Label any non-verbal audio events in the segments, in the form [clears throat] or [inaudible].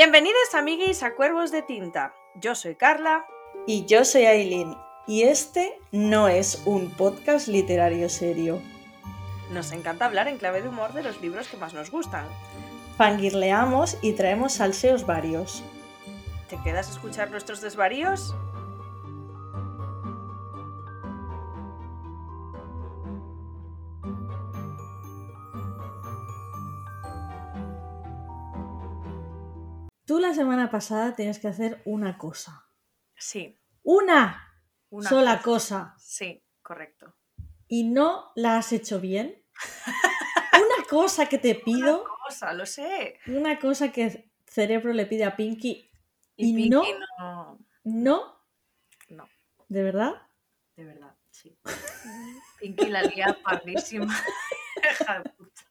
Bienvenidos amiguis a Cuervos de Tinta. Yo soy Carla. Y yo soy Aileen. Y este no es un podcast literario serio. Nos encanta hablar en clave de humor de los libros que más nos gustan. Fangirleamos y traemos salseos varios. ¿Te quedas a escuchar nuestros desvaríos? La semana pasada tienes que hacer una cosa. Sí. ¡Una! Una sola cosa. Sí, correcto. Y no la has hecho bien. una cosa que te [laughs] pido. Una cosa, lo sé. Una cosa que el cerebro le pide a Pinky. Y, Pinky no, no. no, No, de verdad. de verdad, sí. Pinky la lía parrísima. [laughs] Hija de puta.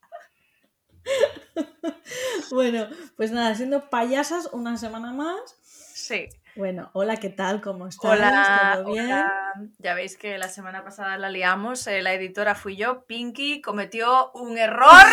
[laughs] Bueno, pues nada, siendo payasas una semana más. Sí. Bueno, hola, ¿qué tal? ¿Cómo estás? Hola, ¿Todo bien? hola. Ya veis que la semana pasada la liamos, eh, la editora fui yo, Pinky cometió un error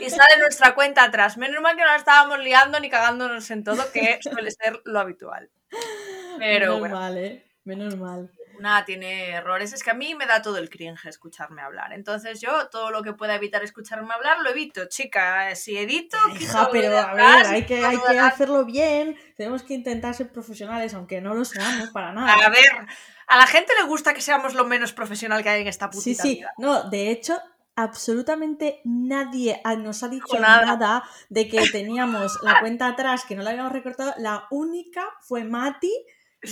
y sale nuestra cuenta atrás. Menos mal que no la estábamos liando ni cagándonos en todo, que suele ser lo habitual. [laughs] Pero Menos bueno, mal, ¿eh? Menos mal. Nada, tiene errores. Es que a mí me da todo el cringe escucharme hablar. Entonces yo todo lo que pueda evitar escucharme hablar lo evito, chica. Si edito... Hija, lo pero a ver, hay que, hay que hacerlo bien. Tenemos que intentar ser profesionales, aunque no lo seamos para A nada. ver, a la gente le gusta que seamos lo menos profesional que hay en esta Sí, putita sí. vida. No, de hecho, absolutamente nadie ah, nos ha dicho nada. nada. de que teníamos la cuenta atrás, que no la habíamos recortado. La única fue Mati.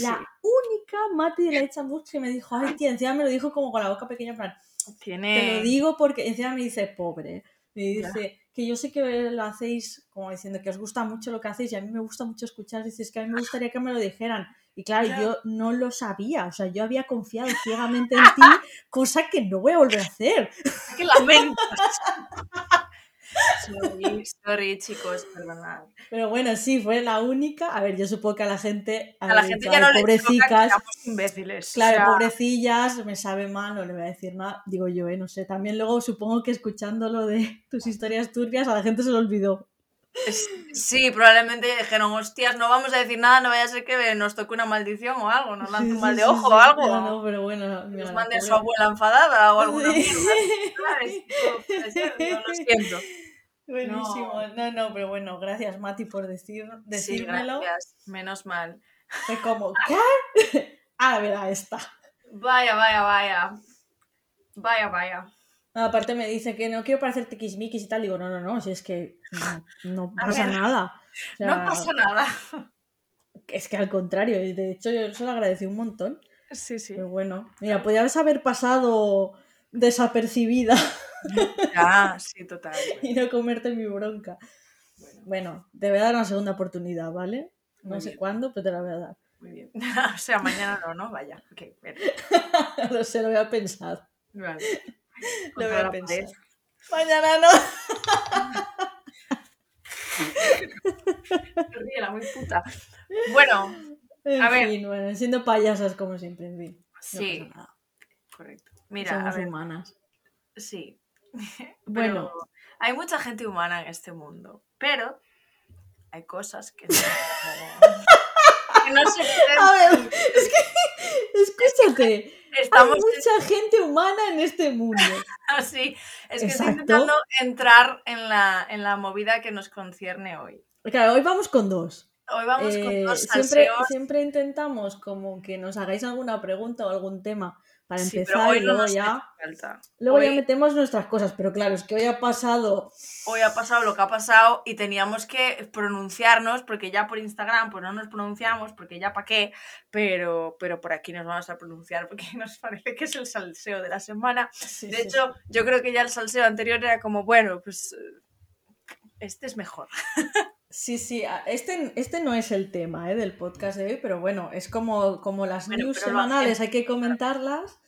La Sí. única Mati de la Hecha Books que me dijo, ay, tía, encima me lo dijo como con la boca pequeña, plan, Tiene... Te lo digo porque encima me dice pobre. Me Ya. dice que yo sé que lo hacéis como diciendo que os gusta mucho lo que hacéis y a mí me gusta mucho escuchar. Dices que a mí me gustaría que me lo dijeran. Y claro, Ya. yo no lo sabía. O sea, yo había confiado ciegamente en ti, cosa que no voy a volver a hacer. ¡Qué lamento! [laughs] sorry, sorry, chicos, perdonad. Pero bueno, sí, fue la única. A ver, yo supongo que a la gente. A la gente ya no "Ay, le toca que pobrecicas. seamos imbéciles. Claro, o sea, pobrecillas, me sabe mal, no le voy a decir nada, digo yo, ¿eh? no sé. También luego supongo que escuchando lo de tus historias turbias a la gente se lo olvidó. Sí, probablemente dijeron, hostias, no vamos a decir nada, no vaya a ser que nos toque una maldición o algo, nos lance un mal de sí, ojo sí. o algo. No, no, pero bueno, mira, nos la mande a su abuela enfadada o alguna [laughs] puede ser, yo lo siento. Buenísimo. No. no, pero bueno, gracias Mati por decir, Sí, decírmelo. gracias, menos mal. Fue como, [laughs] ¿qué? [laughs] Ah, verá, esta. Vaya, vaya, vaya. Vaya, vaya. No, aparte me dice que no quiero parecer tiquismiquis y tal. Digo, no, no, no, si es que no, [laughs] pasa nada. O sea, No pasa nada. Es que al contrario, y de hecho yo se lo agradecí un montón. Sí, sí. Pero bueno, mira, podías haber pasado desapercibida Ah, sí, total. [laughs] y no comerte mi bronca. Bueno, te voy a dar una segunda oportunidad, ¿vale? No Muy sé bien. cuándo, pero te la voy a dar. Muy bien. [laughs] O sea, mañana no, ¿no? Vaya. Ok, bien. no [laughs] sé, lo voy a pensar. Vale. Lo voy a pensar. pared. Mañana no. Ríe la muy puta. Bueno, En A ver. bueno, siendo payasas como siempre, en fin. No sí, correcto. Mira, Somos a ver, humanas. sí. [laughs] Bueno. Pero hay mucha gente humana en este mundo, pero hay cosas que no, [laughs] que no se pueden. A ver, es que, escúchate, Estamos hay mucha gente humana en este mundo. [laughs] así. Es que estoy Exacto. intentando entrar en la, en la movida que nos concierne hoy. Claro, hoy vamos con dos. Hoy vamos con Eh, dos siempre, siempre intentamos como que nos hagáis alguna pregunta o algún tema para Sí, pero empezar hoy y no luego nos ya, falta. luego ya metemos nuestras cosas. Pero claro, es que hoy ha pasado hoy ha pasado lo que ha pasado y teníamos que pronunciarnos porque ya por Instagram pues no nos pronunciamos porque ya para qué, pero, pero por aquí nos vamos a pronunciar porque [laughs] nos parece que es el salseo de la semana. Sí, De sí, hecho, yo creo que ya el salseo anterior era como, bueno, pues eh, este es mejor. [laughs] Sí, sí, este, este no es el tema ¿eh? del podcast de hoy, pero bueno, es como, como las Bueno, news semanales, hay que comentarlas.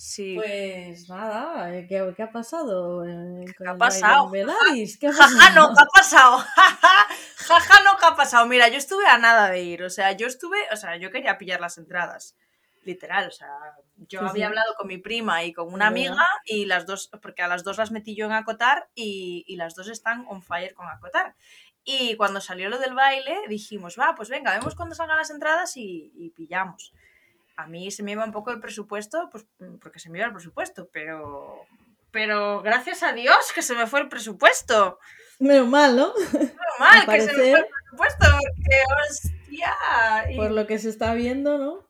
Sí. Pues nada, eh, ¿qué, qué ha pasado? eh, con ha pasado? ¿Qué ha Jaja, no, pasado? ¿qué ha pasado? [laughs] Jaja, no, ¿qué ha pasado? Mira, yo estuve a nada de ir, o sea, yo estuve, o sea, yo quería pillar las entradas, literal, o sea, yo Sí, había sí. hablado con mi prima y con una amiga y las dos, porque a las dos las metí yo en Acotar y, y las dos están on fire con Acotar. Y cuando salió lo del baile, dijimos, va, pues venga, vemos cuando salgan las entradas y, y pillamos. A mí se me iba un poco el presupuesto, pues porque se me iba el presupuesto, pero, pero gracias a Dios que se me fue el presupuesto. Menos mal, ¿no? Menos mal [laughs] que se me fue el presupuesto, porque hostia. Y- Por lo que se está viendo, ¿no?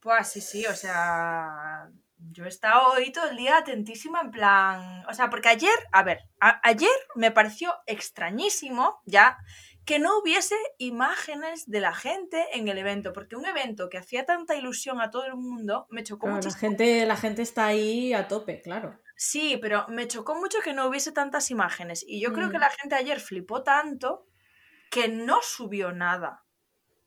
Pues sí, sí, o sea, yo he estado hoy todo el día atentísima en plan, o sea, porque ayer, a ver, a- ayer me pareció extrañísimo ya que no hubiese imágenes de la gente en el evento, porque un evento que hacía tanta ilusión a todo el mundo me chocó Claro, la, muchísimo. gente, la gente está ahí a tope, claro. Sí, pero me chocó mucho que no hubiese tantas imágenes y yo creo que Mm. la gente ayer flipó tanto que no subió nada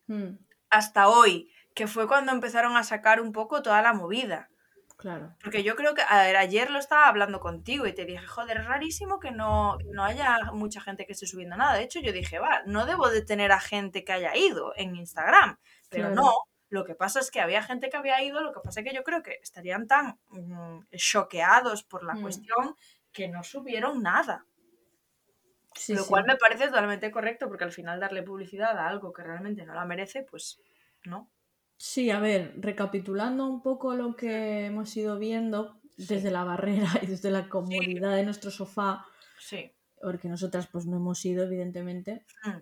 Mm, hasta hoy, que fue cuando empezaron a sacar un poco toda la movida. Claro. Porque yo creo que a ver, ayer lo estaba hablando contigo y te dije, joder, es rarísimo que no, que no haya mucha gente que esté subiendo nada. De hecho, yo dije, va, no debo de tener a gente que haya ido en Instagram. Pero Claro. no, lo que pasa es que había gente que había ido, lo que pasa es que yo creo que estarían tan mm, choqueados por la Mm. cuestión que no subieron nada. Sí, lo sí. cual me parece totalmente correcto porque al final darle publicidad a algo que realmente no la merece, pues no. Sí, a ver, recapitulando un poco lo que hemos ido viendo desde la barrera [laughs] y desde la comodidad de nuestro sofá, Sí. porque nosotras pues no hemos ido, evidentemente, Mm,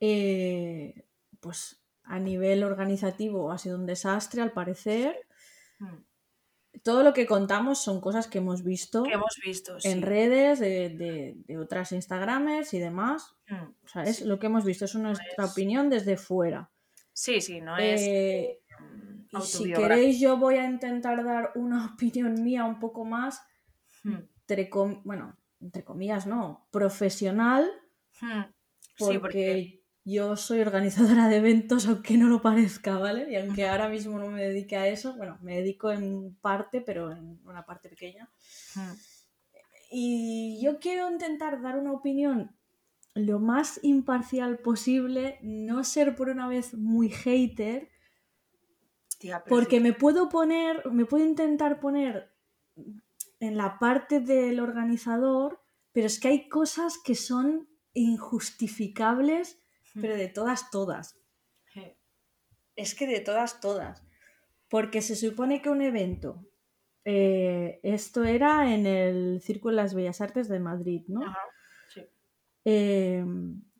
eh, pues a nivel organizativo ha sido un desastre, al parecer. mm. Todo lo que contamos son cosas que hemos visto Que hemos visto, sí. en redes de, de- de otras Instagramers y demás. Mm. O sea, es Sí. lo que hemos visto, es nuestra es- opinión desde fuera. Sí, sí, no es Eh, mm, y si queréis, yo voy a intentar dar una [laughs] opinión mía un poco más, Mm, entre com- bueno, entre comillas, no, profesional, mm. porque, Sí, porque yo soy organizadora de eventos, aunque no lo parezca, ¿vale? Y aunque ahora [laughs] mismo no me dedique a eso, bueno, me dedico en parte, pero en una parte pequeña. mm, Y yo quiero intentar dar una opinión lo más imparcial posible, no ser por una vez muy hater, tía, porque sí. me puedo poner, me puedo intentar poner en la parte del organizador, pero es que hay cosas que son injustificables, pero de todas, todas. Es que de todas, todas. Porque se supone que un evento, eh, esto era en el Círculo de las Bellas Artes de Madrid, ¿no? ajá. Eh,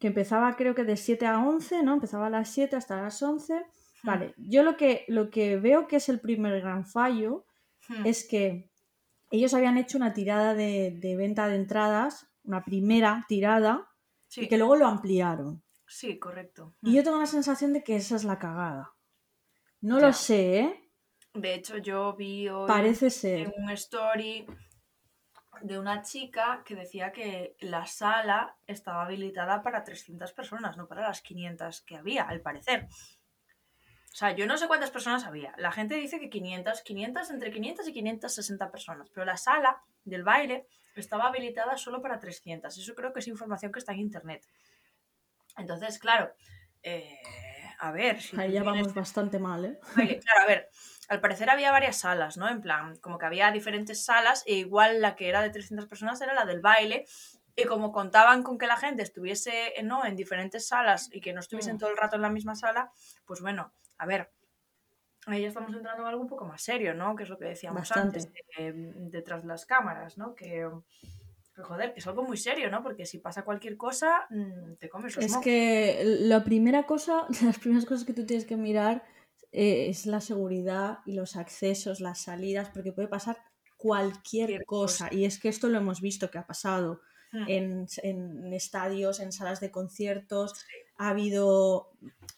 que empezaba creo que de 7 a 11, ¿no? Empezaba a las 7 hasta las 11. Vale, yo lo que, lo que veo que es el primer gran fallo Mm, es que ellos habían hecho una tirada de, de venta de entradas, una primera tirada, sí, y que luego lo ampliaron. sí, correcto. Y Mm. yo tengo la sensación de que esa es la cagada. No Ya. lo sé, ¿eh? De hecho, yo vi hoy Parece en ser. un story de una chica que decía que la sala estaba habilitada para 300 personas, no para las 500 que había, al parecer. O sea, yo no sé cuántas personas había. La gente dice que 500, 500, entre 500 y 560 personas. Pero la sala del baile estaba habilitada solo para 300. Eso creo que es información que está en internet. Entonces, claro, eh, a ver. Si Ahí ya tienes vamos bastante mal, ¿eh? baile. Claro, a ver, al parecer había varias salas, ¿no? En plan, como que había diferentes salas e igual la que era de 300 personas era la del baile. Y como contaban con que la gente estuviese eh, ¿no? en diferentes salas y que no estuviesen Mm. todo el rato en la misma sala, pues bueno, a ver, ahí ya estamos entrando en algo un poco más serio, ¿no? Que es lo que decíamos Bastante. antes, de- detrás de las cámaras, ¿no? Que, que, joder, que es algo muy serio, ¿no? Porque si pasa cualquier cosa, mm, te comes los Es mocos. que la primera cosa, [laughs] las primeras cosas que tú tienes que mirar eh, es la seguridad y los accesos, las salidas, porque puede pasar cualquier Cualquier cosa. cosa. Y es que esto lo hemos visto que ha pasado Mm. en, en estadios, en salas de conciertos. Ha habido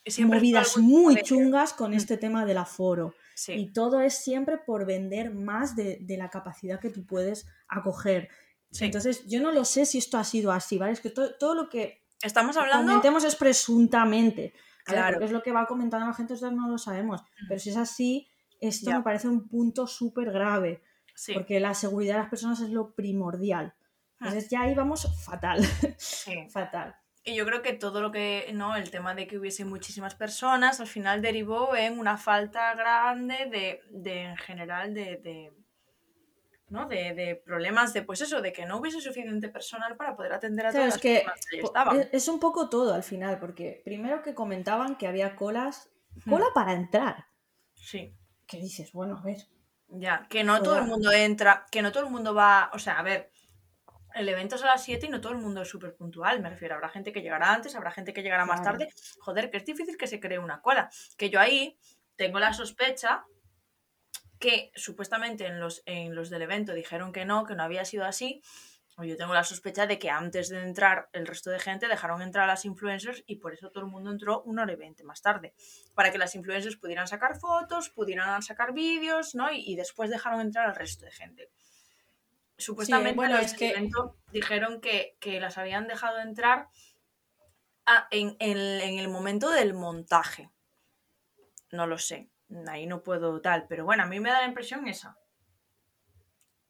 siempre movidas muy chungas con Mm. este tema del aforo. Sí, Y todo es siempre por vender más de, de la capacidad que tú puedes acoger. sí. Entonces, yo no lo sé si esto ha sido así, ¿vale? Es que to- todo lo que Estamos hablando... comentemos es presuntamente. ¿Vale? Claro. Porque es lo que va comentando la gente, nosotros no lo sabemos. Pero si es así, esto Ya. me parece un punto súper grave. Sí, Porque la seguridad de las personas es lo primordial. Mm. Entonces ya ahí vamos fatal. sí. [laughs] fatal. Y yo creo que todo lo que, ¿no? El tema de que hubiese muchísimas personas, al final derivó en una falta grande de, de en general, de, de, ¿no? De, de problemas de, pues eso, de que no hubiese suficiente personal para poder atender a Claro, todas es que las personas que po- estaban. es, un poco todo al final, porque primero que comentaban que había colas, Hmm. cola para entrar. Sí. Que dices, bueno, a ver. Ya, que no todo el mundo entra, que no todo el mundo va, o sea, a ver, el evento es a las 7 y no todo el mundo es súper puntual, me refiero, habrá gente que llegará antes, habrá gente que llegará más Claro. tarde, joder, que es difícil que se cree una cola, que yo ahí tengo la sospecha que supuestamente en los, en los del evento dijeron que no, que no había sido así, o yo tengo la sospecha de que antes de entrar el resto de gente dejaron entrar a las influencers y por eso todo el mundo entró una hora y veinte más tarde, para que las influencers pudieran sacar fotos, pudieran sacar vídeos, ¿no? Y, y después dejaron entrar al resto de gente. Supuestamente bueno, los es que- evento dijeron que, que las habían dejado entrar a- en, en- en el momento del montaje. No lo sé, ahí no puedo tal, pero bueno, a mí me da la impresión esa.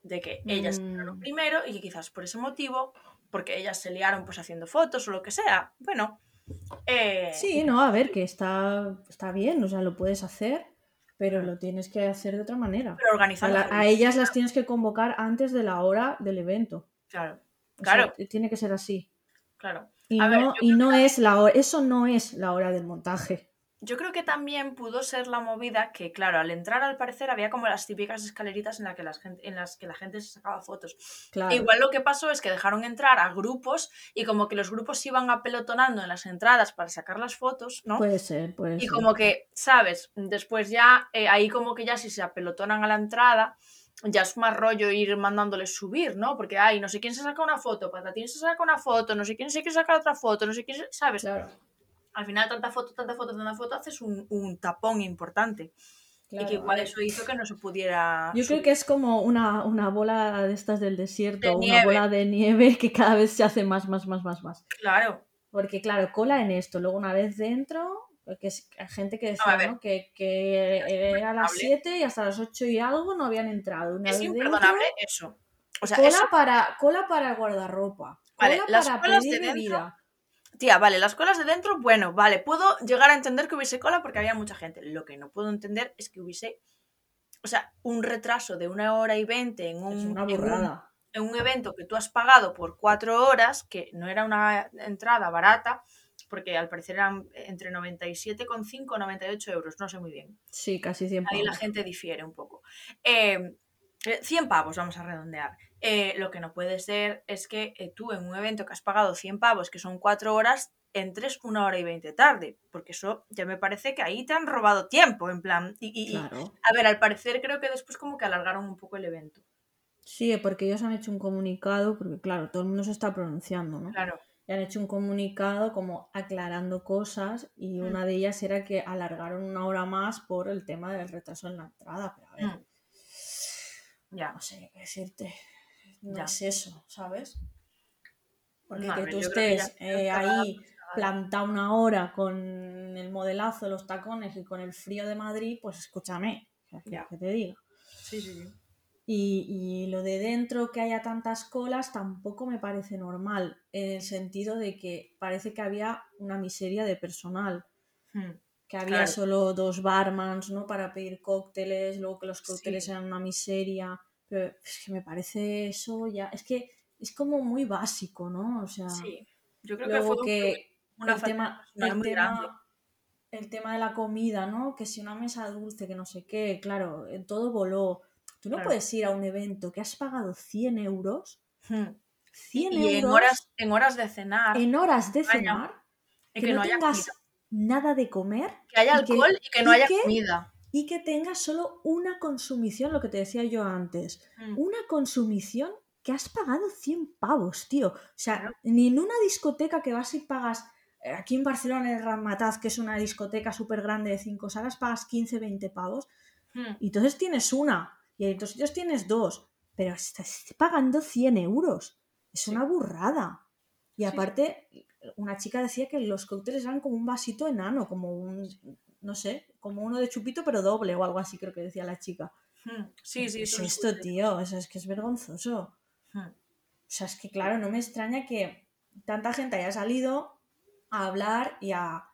De que ellas Mm. primero y que quizás por ese motivo, porque ellas se liaron pues haciendo fotos o lo que sea. Bueno, eh, Sí, no, a ver, que está, está bien, o sea, lo puedes hacer, pero lo tienes que hacer de otra manera. pero A, organizando. a ellas las tienes que convocar antes de la hora del evento. Claro, O sea, Claro. tiene que ser así. claro. Y A no, y no es la hora, eso no es la hora del montaje. Yo creo que también pudo ser la movida que, claro, al entrar al parecer había como las típicas escaleritas en, la que las gente, en las que la gente se sacaba fotos. Claro. Igual lo que pasó es que dejaron entrar a grupos y como que los grupos se iban apelotonando en las entradas para sacar las fotos, ¿no? Puede ser, puede y ser. como que, ¿sabes? Después ya, eh, ahí como que ya si se apelotonan a la entrada, ya es más rollo ir mandándoles subir, ¿no? Porque, ay, no sé quién se saca una foto, patatín se saca una foto, no sé quién se sacar otra foto, no sé quién se... ¿Sabes? Claro, Al final, tanta foto, tanta foto, tanta foto, haces un, un tapón importante. Y claro, que igual eso hizo que no se pudiera... Yo creo subir. que es como una, una bola de estas del desierto, De una nieve. bola de nieve que cada vez se hace más, más, más, más, más. Claro, Porque, claro, cola en esto, luego una vez dentro, que es hay gente que decía, ver. ¿no? Que, que era a las imperdonable. 7 y hasta las 8 y algo no habían entrado. Una es vez imperdonable dentro, eso. O sea, cola, eso para, cola para guardarropa, Vale, cola las para de pedir dentro- bebida. Tía, vale, las colas de dentro, bueno, vale, puedo llegar a entender que hubiese cola porque había mucha gente. Lo que no puedo entender es que hubiese, o sea, un retraso de una hora y veinte en un, Es una en un- burrada. en un evento que tú has pagado por cuatro horas, que no era una entrada barata, porque al parecer eran entre 97,5 y 98 euros, no sé muy bien. Sí, casi 100 Ahí la pavos. gente difiere un poco. Eh, eh, 100 pavos, vamos a redondear. Eh, lo que no puede ser es que eh, tú en un evento que has pagado 100 pavos, que son 4 horas, entres una hora y 20 tarde, porque eso ya me parece que ahí te han robado tiempo, en plan. Y, y- y- Claro. a ver, al parecer creo que después como que alargaron un poco el evento. Sí, porque ellos han hecho un comunicado, porque claro, todo el mundo se está pronunciando, ¿no? Claro. Y han hecho un comunicado como aclarando cosas y Mm. una de ellas era que alargaron una hora más por el tema del retraso en la entrada. Pero a ver, Mm. Ya. no sé qué decirte. No Ya. es eso, ¿sabes? Porque No, que tú que estés eh, ahí pues plantado una hora con el modelazo, los tacones y con el frío de Madrid, pues escúchame, ¿qué Ya. que te diga? Sí, sí, sí. Y, y lo de dentro que haya tantas colas tampoco me parece normal, en el sentido de que parece que había una miseria de personal, Mm. que había Claro. solo dos barmans, ¿no? Para pedir cócteles, luego que los cócteles Sí. eran una miseria, pero es que me parece eso ya, es que es como muy básico, ¿no? O sea, Sí. Yo creo que luego que una el tema, el tema, el tema de la comida, ¿no? Que si una mesa dulce, que no sé qué, claro, eh, todo voló. Tú no Claro. puedes ir a un evento que has pagado 100 euros, Mm. 100 Y en euros horas, en horas de cenar, en horas de cenar, que, que no, tengas nada de comer Que haya y que- alcohol y que no haya comida. Y que tengas solo una consumición, lo que te decía yo antes, Mm. una consumición que has pagado 100 pavos, tío. O sea, ni en una discoteca que vas y pagas, eh, aquí en Barcelona, en el Ramataz, que es una discoteca súper grande de 5 salas, pagas 15, 20 pavos. Mm. Y entonces tienes una, y en otros sitios tienes dos, pero estás pagando 100 euros. Es Sí. una burrada. Y sí. aparte, una chica decía que los cócteles eran como un vasito enano, como un, no sé, como uno de chupito, pero doble o algo así, creo que decía la chica. Mm. Sí, sí, ¿Qué es esto, tío? O sea, es que es vergonzoso. Mm. O sea, es que claro, no me extraña que tanta gente haya salido a hablar y a,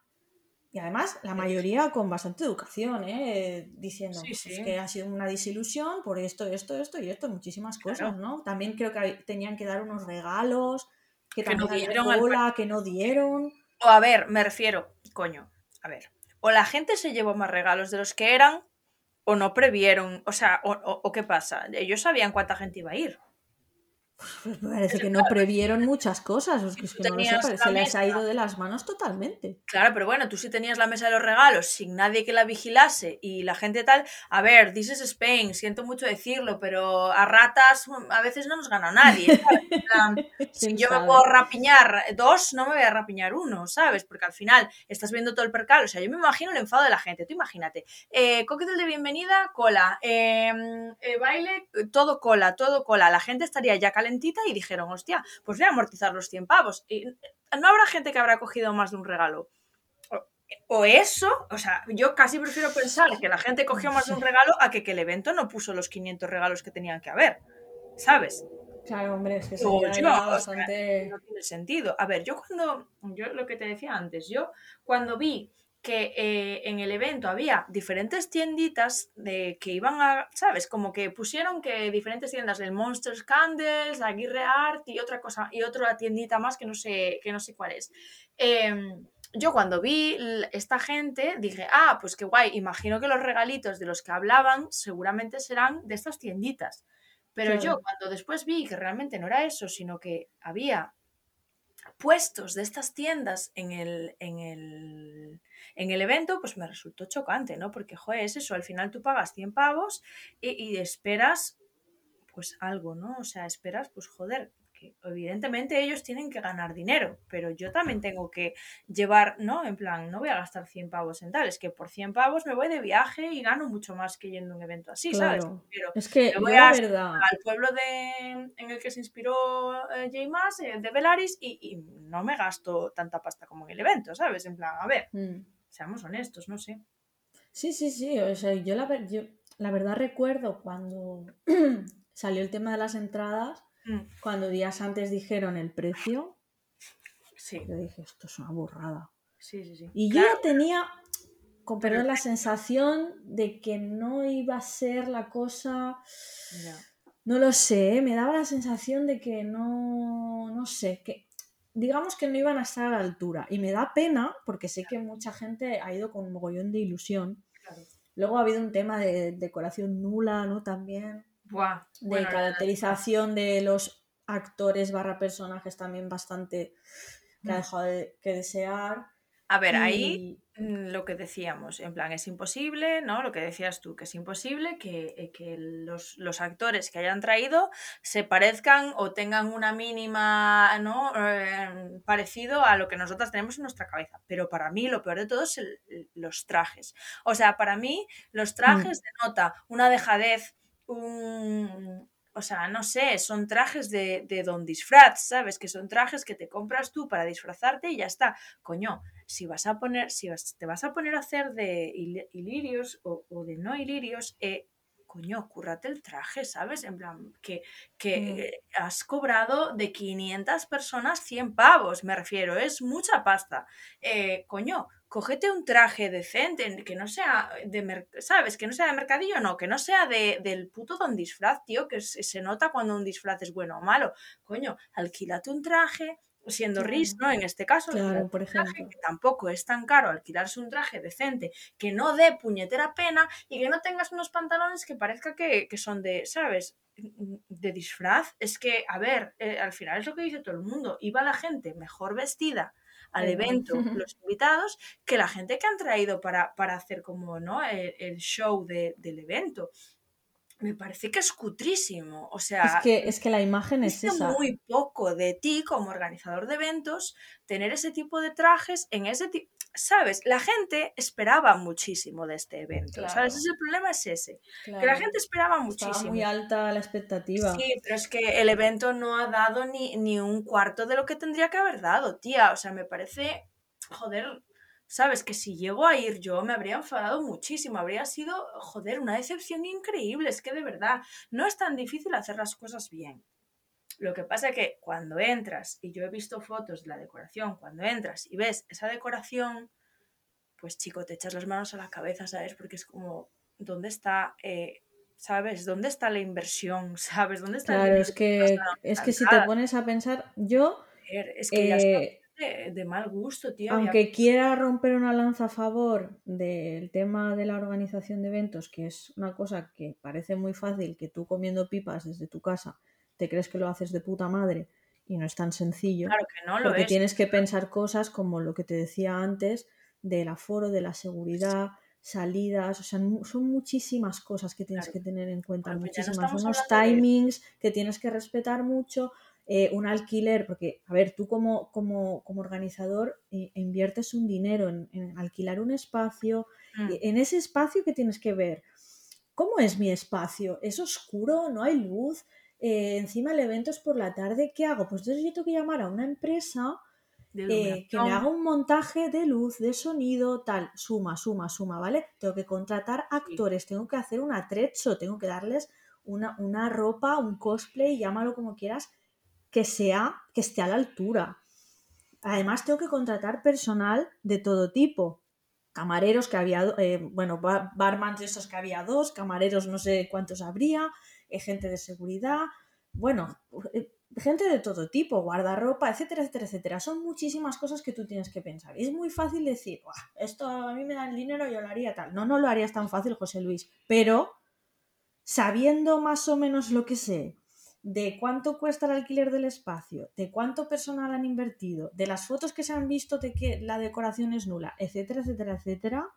y además la mayoría con bastante educación, ¿eh? diciendo Sí, pues, sí. que ha sido una desilusión por esto, esto, esto y esto, muchísimas cosas, ¿no? También creo que tenían que dar unos regalos, que, Que no dieron al cola, que no dieron. O a ver, me refiero, coño, a ver. O la gente se llevó más regalos de los que eran, o no previeron, o sea, o, o- qué pasa. Ellos sabían cuánta gente iba a ir. Pues [laughs] me parece que no previeron muchas cosas, es que, es que no lo sé, tenías parece- la se les ha ido de las manos totalmente. Claro, pero bueno, tú sí tenías la mesa de los regalos sin nadie que la vigilase y la gente tal. A ver, this is Spain, siento mucho decirlo, pero a ratas mm, a veces no nos gana nadie. [laughs] si ¿Quién yo me puedo rapiñar dos, no me voy a rapiñar uno, ¿sabes? Porque al final estás viendo todo el percal. O sea, yo me imagino el enfado de la gente. Tú imagínate. Eh, cóctel de bienvenida, cola. Eh, eh, baile, todo cola, todo cola. La gente estaría ya y dijeron, hostia, pues voy a amortizar los 100 pavos. Y no habrá gente que habrá cogido más de un regalo. O, o eso, o sea, yo casi prefiero pensar que la gente cogió más de un regalo a que, que el evento no puso los 500 regalos que tenían que haber. ¿Sabes? Claro, hombre, es que Digo, sería yo, ya o sea, bastante... no tiene sentido. A ver, yo cuando, yo lo que te decía antes, yo cuando vi que eh, en el evento había diferentes tienditas de que iban a, ¿sabes? Como que pusieron que diferentes tiendas, el Monsters Candles, Aguirre Art y otra cosa, y otra tiendita más que no sé, que no sé cuál es. Em, yo cuando vi esta gente dije, ah, pues qué guay, imagino que los regalitos de los que hablaban seguramente serán de estas tienditas. Pero yo cuando después vi que realmente no era eso, sino que había puestos de estas tiendas en el, en el, en el evento, pues me resultó chocante, ¿no? Porque, joder, es eso, al final tú pagas 100 pavos y, y esperas, pues algo, ¿no? O sea, esperas, pues joder, que evidentemente ellos tienen que ganar dinero, pero yo también tengo que llevar, ¿no? En plan, no voy a gastar 100 pavos en tal, es que por 100 pavos me voy de viaje y gano mucho más que yendo a un evento así, ¿sabes? Pero Es que voy la a- verdad... al pueblo de, en el que se inspiró eh, J. Maas, eh, de Velaris, y, y no me gasto tanta pasta como en el evento, ¿sabes? En plan, a ver, mm. seamos honestos, no sé. Sí, sí, sí. O sea, yo la, yo la verdad recuerdo cuando [clears throat] salió el tema de las entradas, Mm, cuando días antes dijeron el precio, Sí, yo dije, esto es una burrada. sí, sí, sí. Y yo Claro, tenía, con perdón, la sensación de que no iba a ser la cosa... No lo sé, ¿eh? me daba la sensación de que no, no sé, que digamos que no iban a estar a la altura. Y me da pena porque sé que mucha gente ha ido con un mogollón de ilusión. Claro. Luego ha habido un tema de decoración nula, ¿no? También. Buah, De bueno, caracterización de los actores barra personajes también bastante que ha Mm. dejado de- que desear. A ver, ahí Y- mm, lo que decíamos, en plan, es imposible, ¿no? Lo que decías tú, que es imposible que, eh, que los, los actores que hayan traído se parezcan o tengan una mínima, ¿no? Eh, parecido a lo que nosotras tenemos en nuestra cabeza. Pero para mí lo peor de todo es el- los trajes. O sea, para mí los trajes denota una dejadez, un... O sea, no sé, son trajes de, de don disfraz, ¿sabes? Que son trajes que te compras tú para disfrazarte y ya está. Coño, si vas a poner, si vas- te vas a poner a hacer de il- ilirios o, o de no ilirios, eh, coño, cúrrate el traje, ¿sabes? En plan, que, que Mm. has cobrado de 500 personas 100 pavos, me refiero, es mucha pasta. Eh, coño, cógete un traje decente, que no sea de, mer- ¿sabes? Que no sea de mercadillo, no, que no sea de, del puto don disfraz, tío, que se, se nota cuando un disfraz es bueno o malo. Coño, alquílate un traje, siendo Claro. Riz, ¿no? En este caso, Claro, por un traje ejemplo. que tampoco es tan caro alquilarse un traje decente, que no dé puñetera pena y que no tengas unos pantalones que parezca que, que son de, ¿sabes? De disfraz. Es que, a ver, eh, al final es lo que dice todo el mundo. Iba la gente mejor vestida al evento, los invitados, que la gente que han traído para, para hacer como, ¿no? El, el show de- del evento. Me parece que es cutrísimo. O sea, Es que, es que la imagen es esa. muy poco de ti como organizador de eventos tener ese tipo de trajes en ese tipo. ¿Sabes? La gente esperaba muchísimo de este evento. ¿Sabes? Claro. Ese problema es ese. Que la gente esperaba Estaba muchísimo. muy alta la expectativa. Sí, pero es que el evento no ha dado ni, ni un cuarto de lo que tendría que haber dado, tía. O sea, me parece, joder, sabes, que si llego a ir yo me habría enfadado muchísimo. Habría sido, joder, una decepción increíble. Es que de verdad, no es tan difícil hacer las cosas bien. Lo que pasa es que cuando entras, y yo he visto fotos de la decoración, cuando entras y ves esa decoración, pues chico, te echas las manos a la cabeza, ¿sabes? Porque es como, ¿dónde está, eh, ¿sabes? ¿Dónde está la inversión? [laughs] ¿Sabes? ¿Dónde está el Claro, dinero es que es que si te pones a pensar, yo, Es que ya está eh, de, de mal gusto, tío. ya- aunque quiera romper una lanza a favor del tema de la organización de eventos, que es una cosa que parece muy fácil, que tú comiendo pipas desde tu casa te crees que lo haces de puta madre y no es tan sencillo. Claro que no lo porque es. tienes que pensar cosas como lo que te decía antes del aforo, de la seguridad, salidas, o sea, son muchísimas cosas que tienes Claro. que tener en cuenta, no muchísimas, estamos unos de- timings que tienes que respetar mucho, eh, un alquiler, porque, a ver, tú como, como, como organizador eh, inviertes un dinero en, en alquilar un espacio, Mm. y en ese espacio que tienes que ver, ¿cómo es mi espacio? ¿Es oscuro? ¿No hay luz? Eh, encima el evento es por la tarde, ¿qué hago? Pues entonces yo tengo que llamar a una empresa eh, que me haga un montaje de luz, de sonido, tal, suma, suma, suma, ¿vale? Tengo que contratar actores, tengo que hacer un atrecho, tengo que darles una, una ropa, un cosplay, llámalo como quieras, que sea, que esté a la altura. Además, tengo que contratar personal de todo tipo. Camareros que había, eh, bueno, bar- barmans de esos que había dos, camareros no sé cuántos habría, eh, gente de seguridad, bueno, eh, gente de todo tipo, guardarropa, etcétera, etcétera, etcétera. Son muchísimas cosas que tú tienes que pensar. Es muy fácil decir, "Buah, esto a mí me da el dinero, yo lo haría tal. No, no lo harías tan fácil, José Luis, pero sabiendo más o menos lo que sé, de cuánto cuesta el alquiler del espacio, de cuánto personal han invertido, de las fotos que se han visto de que la decoración es nula, etcétera, etcétera, etcétera,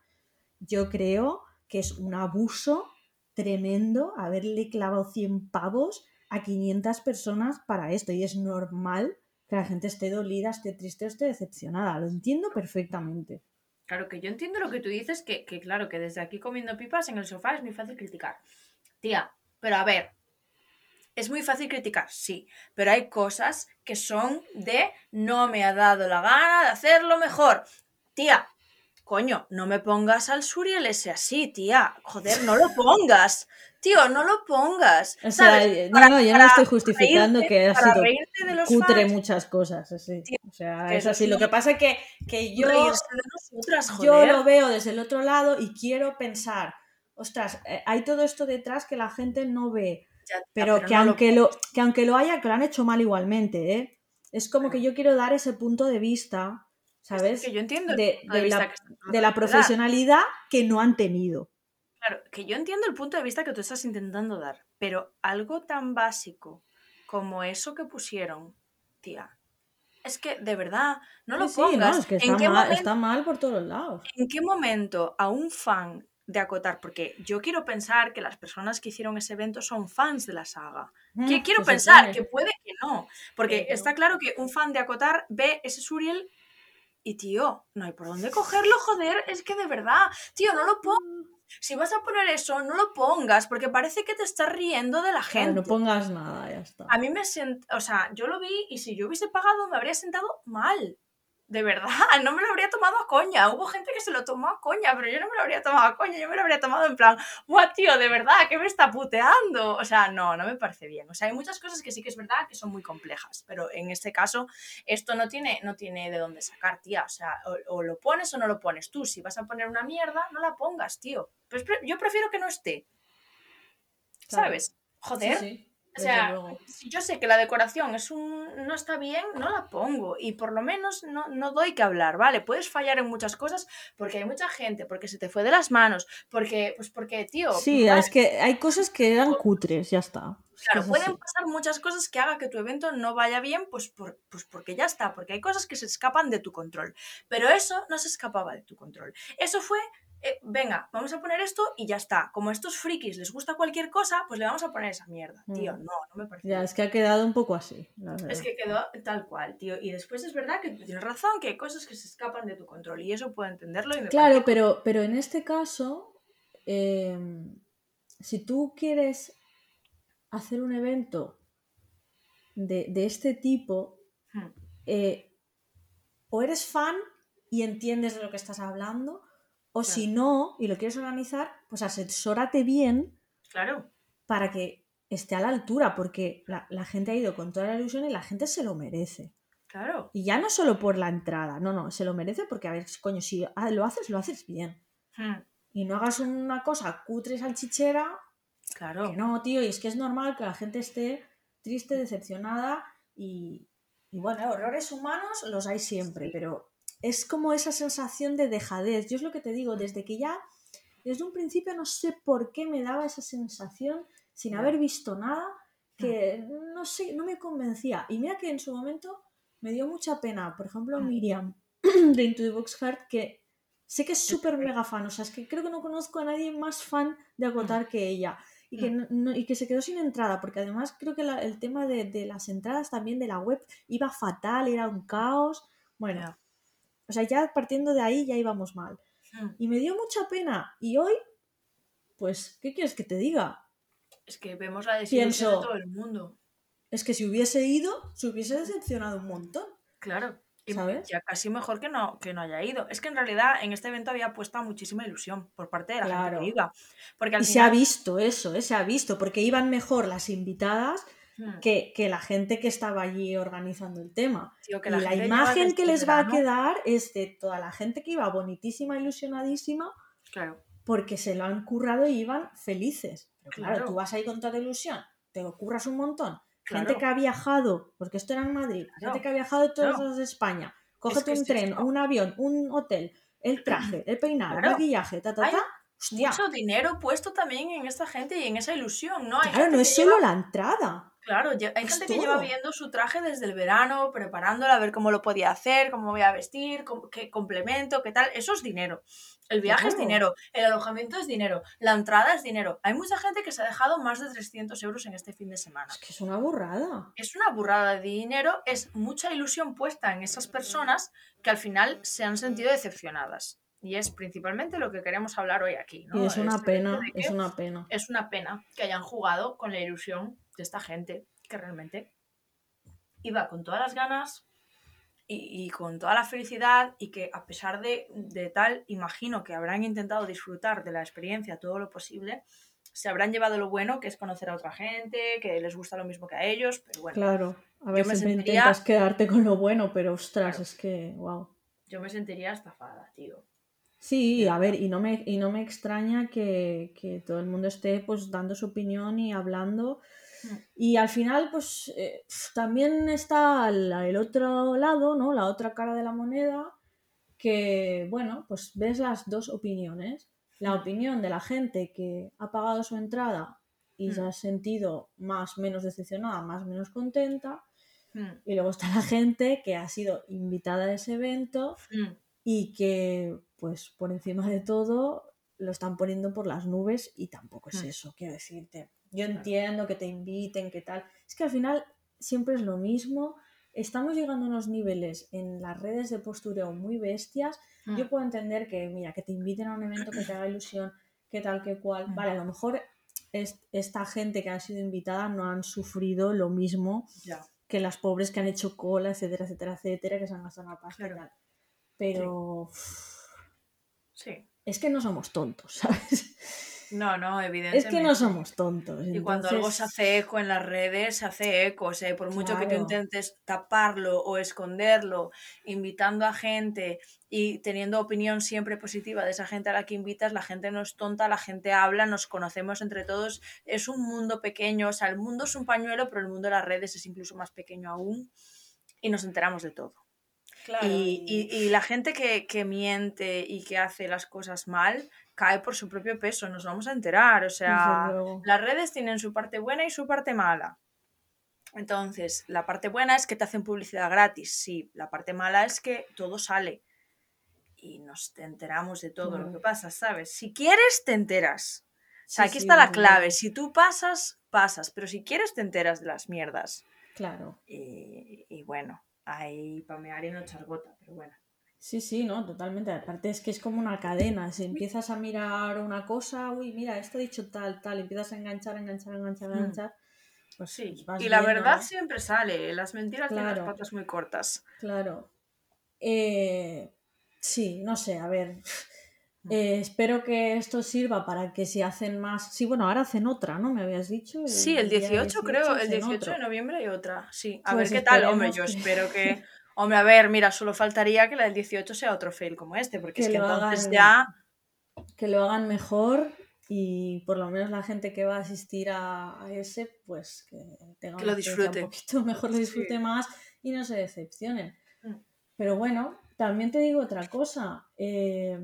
yo creo que es un abuso tremendo haberle clavado 100 pavos a 500 personas para esto y es normal que la gente esté dolida, esté triste esté decepcionada, lo entiendo perfectamente. Claro que yo entiendo lo que tú dices, que, que claro, que desde aquí comiendo pipas en el sofá es muy fácil criticar. Tía, pero a ver, es muy fácil criticar, sí, pero hay cosas que son de no me ha dado la gana de hacerlo mejor. Tía, coño, no me pongas al Suriel ese así, tía. Joder, no lo pongas. Tío, no lo pongas. O sea, ¿sabes? eh, Para- no, no, yo no estoy justificando reírte- que ha sido de los cutre fans, muchas cosas, así. Tío, O sea, es así. sí. Lo que pasa es que, que yo, nosotras, yo lo veo desde el otro lado y quiero pensar, ostras, eh, hay todo esto detrás que la gente no ve, Ya, pero, que, no aunque lo, que aunque lo haya, que lo han hecho mal igualmente, ¿eh? Es como que yo quiero dar ese punto de vista, ¿sabes? que yo entiendo de, la, de profesionalidad que no han tenido. Claro, que yo entiendo el punto de vista que tú estás intentando dar, pero algo tan básico como eso que pusieron, tía, es que de verdad no lo Sí, sí, no, pongas. es que ¿En, está qué mal, momento, está mal por todos lados. ¿En qué momento a un fan de acotar? Porque yo quiero pensar que las personas que hicieron ese evento son fans de la saga. Que Mm, quiero se pensar, que puede que no. Porque Pero- está claro que un fan de acotar ve ese Suriel y tío, no hay por dónde cogerlo, joder, es que de verdad, tío, no lo pongas. [laughs] Si vas a poner eso, no lo pongas, porque parece que te estás riendo de la Claro, gente. no pongas nada, ya está. A mí me sent... O sea, yo lo vi y si yo hubiese pagado me habría sentado mal. De verdad, [laughs] no me lo habría tomado a coña. Hubo gente que se lo tomó a coña, pero yo no me lo habría tomado a coña. Yo me lo habría tomado en plan, ¡buah, tío, de verdad, que me está puteando! O sea, no, no me parece bien. O sea, hay muchas cosas que sí que es verdad que son muy complejas, pero en este caso, esto no tiene, no tiene de dónde sacar, tía. O sea, o, o lo pones o no lo pones. Tú, si vas a poner una mierda, no la pongas, tío. Pues pre- yo prefiero que no esté. ¿Sabes? Joder. Sí, sí, O sea, si yo sé que la decoración es un no está bien, no la pongo y por lo menos no, no doy que hablar, ¿vale? Puedes fallar en muchas cosas porque hay mucha gente, porque se te fue de las manos, porque, pues porque, tío, Sí, vale, es que hay cosas que eran cutres, ya está. Claro, pueden pasar muchas cosas que haga que tu evento no vaya bien, pues, por, pues porque ya está, porque hay cosas que se escapan de tu control, pero eso no se escapaba de tu control. Eso fue, eh, venga, vamos a poner esto y ya está. Como a estos frikis les gusta cualquier cosa, pues le vamos a poner esa mierda, tío, Mm. no, no me parece Ya, es que ha quedado un poco así, la Es que quedó tal cual, tío. Y después es verdad que tienes razón, que hay cosas que se escapan de tu control y eso puedo entenderlo. Y me Claro, parece- pero, pero en este caso, eh, si tú quieres hacer un evento de, de este tipo, Hmm, eh, o eres fan y entiendes de lo que estás hablando, o Claro. si no, y lo quieres organizar, pues asesórate bien Claro, para que esté a la altura, porque la, la gente ha ido con toda la ilusión y la gente se lo merece. Claro. Y ya no solo por la entrada, no, no, se lo merece porque, a ver, coño, si lo haces, lo haces bien. Hmm, Y no hagas una cosa cutre salchichera, Claro. que no, tío, y es que es normal que la gente esté triste, decepcionada y, y bueno, errores humanos los hay siempre, pero es como esa sensación de dejadez. Yo es lo que te digo, desde que ya, desde un principio no sé por qué me daba esa sensación sin haber visto nada, que no sé, no me convencía. Y mira que en su momento me dio mucha pena, por ejemplo. Miriam [clears throat] de Into the Box Heart, que sé que es súper mega fan, o sea, es que creo que no conozco a nadie más fan de Acotar que ella. Y que, no- y que se quedó sin entrada, porque además creo que la- el tema de, de las entradas también de la web iba fatal, era un caos. Bueno. O sea, ya partiendo de ahí ya íbamos mal. Hmm. Y me dio mucha pena. Y hoy, pues, ¿qué quieres que te diga? Es que vemos la desilusión de todo el mundo. Es que si hubiese ido, se hubiese decepcionado un montón. Claro. Y ¿Sabes? ya casi mejor que no, que no haya ido. Es que en realidad en este evento había puesta muchísima ilusión por parte de la gente que iba. Porque al Y se ha visto eso, ¿eh? se ha visto, porque iban mejor las invitadas Hmm, que, que la gente que estaba allí organizando el tema. tío, que y la, imagen que les va a quedar es de toda la gente que iba bonitísima, ilusionadísima, Claro. porque se lo han currado y iban felices. Pero claro, Claro. tú vas ahí con toda ilusión, te curras un montón. Gente Claro. que ha viajado, porque esto era en Madrid, gente que ha viajado de todos lados de España. Cógete que un es tren, un avión, un hotel, el traje, el peinado, el maquillaje, ta, ta, Hay ta. Hostia, Mucho dinero puesto también en esta gente y en esa ilusión, ¿no? Hay claro, no es solo lleva- la entrada. Claro, hay Es gente que lleva viendo su traje desde el verano, preparándolo a ver cómo lo podía hacer, cómo voy a vestir, cómo- qué complemento, qué tal. Eso es dinero. El viaje es dinero, el alojamiento es dinero, la entrada es dinero. Hay mucha gente que se ha dejado más de 300 euros en este fin de semana. Es que es una burrada. Es una burrada de dinero, es mucha ilusión puesta en esas personas que al final se han sentido decepcionadas. Y es principalmente lo que queremos hablar hoy aquí. ¿no? Y es una pena, es una pena. es una pena que hayan jugado con la ilusión de esta gente que realmente iba con todas las ganas y, y con toda la felicidad y que a pesar de, de tal, imagino que habrán intentado disfrutar de la experiencia todo lo posible, se habrán llevado lo bueno, que es conocer a otra gente, que les gusta lo mismo que a ellos, pero bueno, Claro, a ver, me sentiría- intentas quedarte con lo bueno, pero ostras, Claro. es que, wow. yo me sentiría estafada, tío. Sí, a ver, y no me, y no me extraña que, que todo el mundo esté pues dando su opinión y hablando. Mm. Y al final, pues eh, también está el, el otro lado, ¿no? La otra cara de la moneda, que, bueno, pues ves las dos opiniones. La Mm. opinión de la gente que ha pagado su entrada y se Mm. ha sentido más menos decepcionada, más menos contenta. Mm, Y luego está la gente que ha sido invitada a ese evento mm, y que, pues, por encima de todo, lo están poniendo por las nubes y tampoco es Mm. eso, quiero decirte. Yo Claro. entiendo que te inviten, que tal. Es que al final siempre es lo mismo. Estamos llegando a unos niveles en las redes de postureo muy bestias. mm. Yo puedo entender que, mira, que te inviten a un evento que te haga ilusión, que tal, que cual. Mm. Vale, a lo mejor es- esta gente que ha sido invitada no han sufrido lo mismo Ya. que las pobres que han hecho cola, etcétera, etcétera, etcétera, que se han gastado una pasta y tal. Pero Sí. es que no somos tontos, [laughs] ¿sabes? No, no, evidentemente. Es que no somos tontos. Y cuando algo se hace eco en las redes, se hace eco. O sea, por mucho que tú intentes taparlo o esconderlo, invitando a gente y teniendo opinión siempre positiva de esa gente a la que invitas, la gente no es tonta, la gente habla, nos conocemos entre todos. Es un mundo pequeño, o sea, el mundo es un pañuelo, pero el mundo de las redes es incluso más pequeño aún y nos enteramos de todo. Claro, Y, y- y la gente que, que miente y que hace las cosas mal cae por su propio peso, nos vamos a enterar. O sea, las redes tienen su parte buena y su parte mala. Entonces, la parte buena es que te hacen publicidad gratis, sí. La parte mala es que todo sale y nos enteramos de todo lo que pasa, ¿sabes? Si quieres, te enteras. O sea, Sí, aquí sí, está la clave. Si tú pasas, pasas. Pero si quieres, te enteras de las mierdas. Claro. Y, y bueno, ahí pamear y no echar gota, pero bueno. Sí, sí, no, totalmente. Aparte es que es como una cadena. Si empiezas a mirar una cosa, uy, mira, esto ha dicho tal, tal, empiezas a enganchar, enganchar, enganchar, Mm. enganchar. Pues Sí, pues y la viendo, verdad siempre sale. Las mentiras tienen las patas muy cortas. Claro. Eh, sí, no sé, a ver. Eh, espero que esto sirva para que si hacen más. Sí, bueno, ahora hacen otra, ¿no? Me habías dicho. Sí, el día 18, creo, el hacen 18 otro. de noviembre hay otra. Sí, a Pues ver qué tal. Hombre, yo que- espero que [laughs] Hombre, a ver, mira, solo faltaría que la del 18 sea otro fail como este, porque es Que entonces hagan- ya. Que lo hagan mejor y por lo menos la gente que va a asistir a, a ese, pues que tenga Que lo disfrute. un poquito [laughs] mejor, lo disfrute Sí. más y no se decepcionen. Mm. Pero bueno, también te digo otra cosa. eh,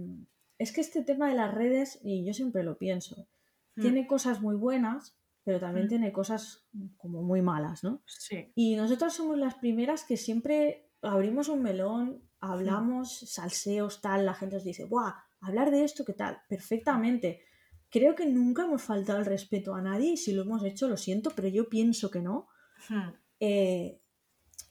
es que este tema de las redes, y yo siempre lo pienso, Mm. tiene cosas muy buenas, pero también Mm. tiene cosas como muy malas, ¿no? Sí. Y nosotros somos las primeras que siempre abrimos un melón, hablamos, salseos, tal, la gente nos dice, ¡buah! Hablar de esto, ¿qué tal? Perfectamente. Creo que nunca hemos faltado el respeto a nadie y si lo hemos hecho, lo siento, pero yo pienso que no. Hmm.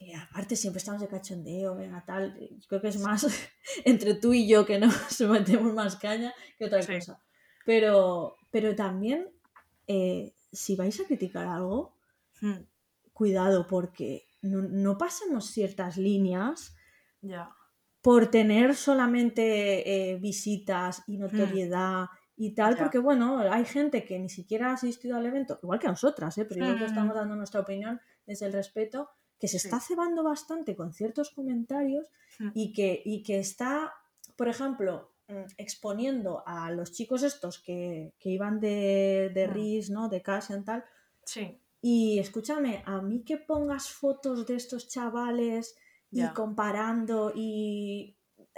Eh, aparte siempre estamos de cachondeo, venga, tal. Yo creo que es más [laughs] entre tú y yo que [laughs] nos metemos más caña que otra Sí. cosa. Pero, pero también, eh, si vais a criticar algo, Hmm. cuidado porque no, no pasemos ciertas líneas Ya. por tener solamente eh, visitas y notoriedad y tal, Hmm. Ya. porque bueno, hay gente que ni siquiera ha asistido al evento, igual que nosotras, ¿eh? pero yo que Mm. estamos dando nuestra opinión desde el respeto, que se Sí. está cebando bastante con ciertos comentarios Hmm. y que, y que está, por ejemplo, mm, exponiendo a los chicos estos que, que iban de, de Mm. RIS, ¿no? de Cassian tal, Sí. y escúchame, a mí que pongas fotos de estos chavales y comparando y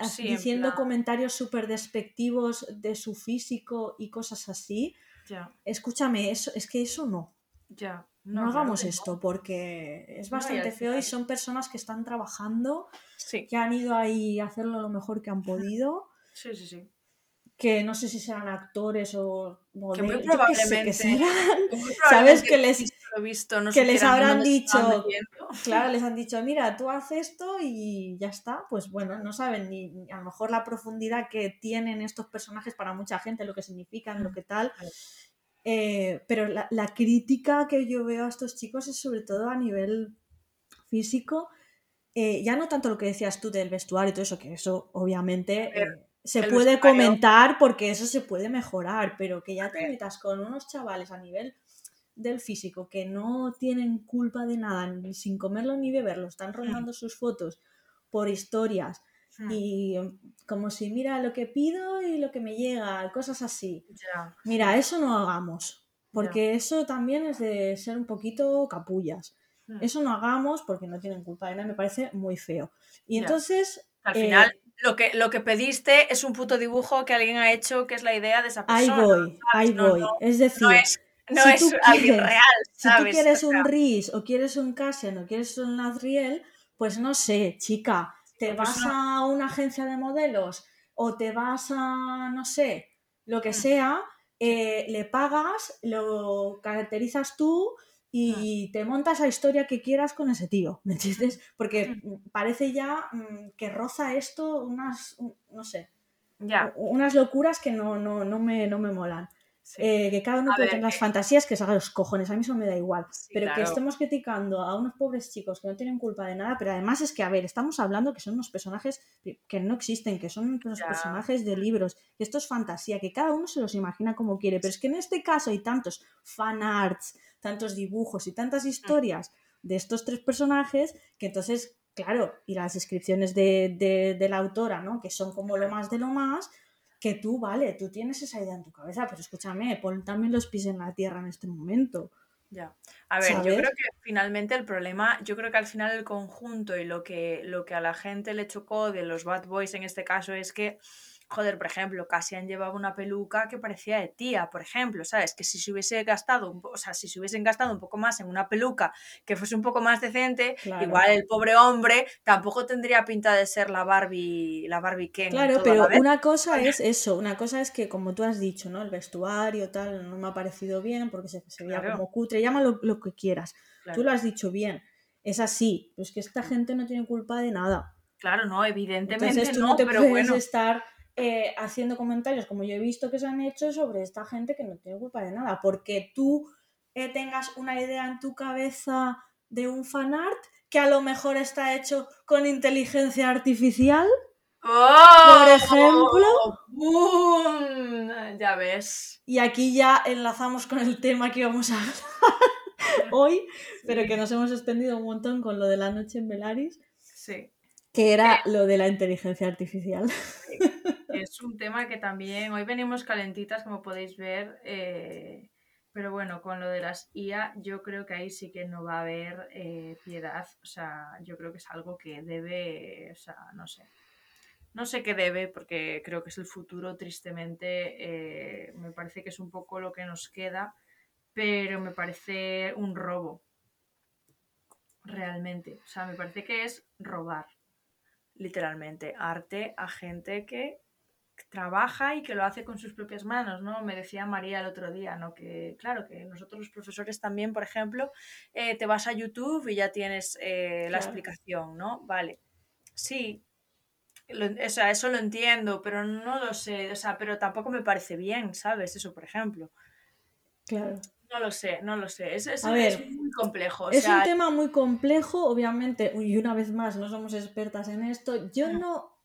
Sí, en diciendo plan- comentarios súper despectivos de su físico y cosas así, Ya. escúchame, eso, es que eso no. Ya. No, hagamos que esto porque es bastante feo y son personas que están trabajando, Sí. que han ido ahí a hacerlo lo mejor que han podido, Sí, sí, sí. que no sé si serán actores o Que muy modelos, sé qué probablemente- serán. Muy [laughs] ¿Sabes que les- lo visto, no que les habrán dicho-. Claro, [laughs] les han dicho, mira, tú haces esto y ya está. Pues bueno, no saben ni, a lo mejor la profundidad que tienen estos personajes para mucha gente, lo que significan, lo que tal. Eh, pero la, la crítica que yo veo a estos chicos es sobre todo a nivel físico. Eh, ya no tanto lo que decías tú del vestuario y todo eso, que eso obviamente ver, eh, se puede vestuario- comentar porque eso se puede mejorar, pero que ya te metas con unos chavales a nivel del físico que no tienen culpa de nada, ni sin comerlo ni beberlo, están rondando sus fotos por historias. Y mm, como si mira lo que pido y lo que me llega, cosas así. Mira, eso no hagamos, porque eso también es de ser un poquito capullas. Hmm. Eso no hagamos porque no tienen culpa de nada, me parece muy feo. Y entonces, Al eh, final, lo, que, lo que pediste es un puto dibujo que alguien ha hecho, que es la idea de esa ahí persona. voy, ahí No, voy. no, es decir, No es, no si es tú [laughs] quieres- real, si tú ¿sabes? quieres O sea, un Riz o quieres un Cassian o quieres un Nazriel, pues no sé, chica, te vas a una agencia de modelos o te vas a, no sé, lo que Mm. sea, eh, le pagas, lo caracterizas tú y Mm. te montas la historia que quieras con ese tío, ¿me entiendes? Porque mm, parece ya que roza esto unas, un- no sé, Ya, unas locuras que no, no, no, me, no me molan. Sí. Eh, que cada uno puede tener las eh, fantasías que se haga los cojones, a mí eso me da igual. Sí, pero que estemos criticando a unos pobres chicos que no tienen culpa de nada, pero además es que, a ver, estamos hablando que son unos personajes que no existen, que son unos Ya. personajes de libros, que esto es fantasía, que cada uno se los imagina como quiere, pero es que en este caso hay tantos fan arts, tantos dibujos y Mm. tantas historias de estos tres personajes que entonces, claro, y las descripciones de, de- de la autora, ¿no? Que son como lo más de lo más, que tú, vale, tú tienes esa idea en tu cabeza, pero escúchame, pon también los pies en la tierra en este momento. Ya. A ver, yo creo que finalmente el problema, yo creo que al final el conjunto y lo que, lo que a la gente le chocó de los Bad Boys en este caso es que, joder, por ejemplo, Cassian llevaba una peluca que parecía de tía, por ejemplo, ¿sabes? Que si se hubiese gastado, o sea, si se hubiesen gastado un poco más en una peluca que fuese un poco más decente, Claro. igual el pobre hombre tampoco tendría pinta de ser la Barbie, la Barbie Ken. Claro, pero una cosa es eso, una cosa es que, como tú has dicho, ¿no? El vestuario, tal, no me ha parecido bien porque se, se veía Claro. como cutre, llámalo lo que quieras. Claro. Tú lo has dicho bien, es así, pero es que esta gente no tiene culpa de nada. Claro, no, evidentemente Entonces tú no, no te pero puedes bueno. estar eh, haciendo comentarios como yo he visto que se han hecho sobre esta gente que no tiene culpa de nada, porque tú eh, tengas una idea en tu cabeza de un fanart que a lo mejor está hecho con inteligencia artificial. ¡Oh! Por ejemplo. ¡Bum! Ya ves. Y aquí ya enlazamos con el tema que íbamos a hablar [laughs] hoy, pero que nos hemos extendido un montón con lo de la noche en Velaris. Sí. Que era lo de la inteligencia artificial. Es un tema que también, hoy venimos calentitas, como podéis ver, eh, pero bueno, con lo de las IA, yo creo que ahí sí que no va a haber eh, piedad. O sea, yo creo que es algo que debe, o sea, no sé. No sé qué debe, porque creo que es el futuro, tristemente. Eh, me parece que es un poco lo que nos queda, pero me parece un robo. Realmente. O sea, me parece que es robar, literalmente, arte a gente que trabaja y que lo hace con sus propias manos, ¿no? Me decía María el otro día, ¿no? Que claro, que nosotros los profesores también, por ejemplo, eh, te vas a YouTube y ya tienes eh, la explicación, ¿no? Vale, sí, o sea, eso lo entiendo, pero no lo sé, o sea, pero tampoco me parece bien, ¿sabes? Eso, por ejemplo. Claro. No lo sé, no lo sé. Es, es, muy complejo. es un tema muy complejo, obviamente, y una vez más, no somos expertas en esto. Yo no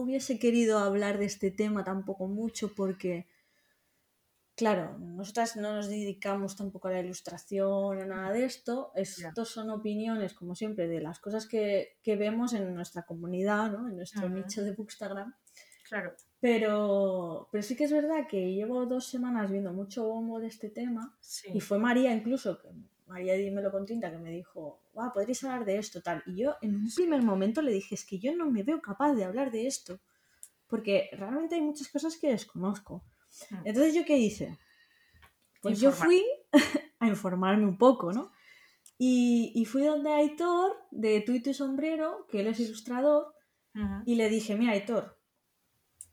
hubiese querido hablar de este tema tampoco mucho porque, claro, nosotras no nos dedicamos tampoco a la ilustración, a nada de esto. Estos son opiniones, como siempre, de las cosas que, vemos en nuestra comunidad, ¿no? en nuestro nicho de Bookstagram. Claro. Pero, pero sí que es verdad que llevo dos semanas viendo mucho bombo de este tema y fue María incluso, que María Dímelo con tinta, que me dijo, wow, podrías hablar de esto, tal. Y yo en un primer momento le dije, es que yo no me veo capaz de hablar de esto, porque realmente hay muchas cosas que desconozco. Hmm. Entonces, ¿yo qué hice? Pues yo fui [laughs] a informarme un poco, ¿no? Y, fui donde Aitor, de Tú y tu sombrero, que él es ilustrador, y le dije, mira, Aitor,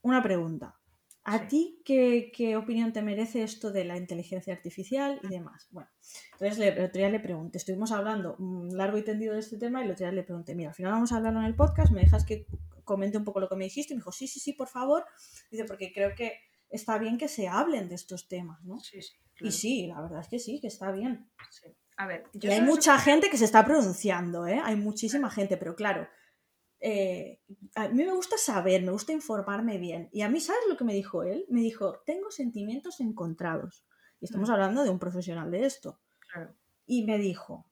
una pregunta. ¿A ti qué, opinión te merece esto de la inteligencia artificial y demás? Bueno, entonces el otro día le pregunté, estuvimos hablando largo y tendido de este tema y el otro día le pregunté, mira, al final vamos a hablarlo en el podcast, me dejas que comente un poco lo que me dijiste y me dijo, sí, sí, sí, por favor. Dice, porque creo que está bien que se hablen de estos temas, ¿no? Sí, sí. Y sí, la verdad es que sí, que está bien. A ver, y hay mucha gente que se está pronunciando, ¿eh? Hay muchísima gente, pero claro, eh, a mí me gusta saber, me gusta informarme bien. Y a mí, ¿sabes lo que me dijo él? Me dijo, tengo sentimientos encontrados. Y estamos mm. hablando de un profesional de esto. Y me dijo,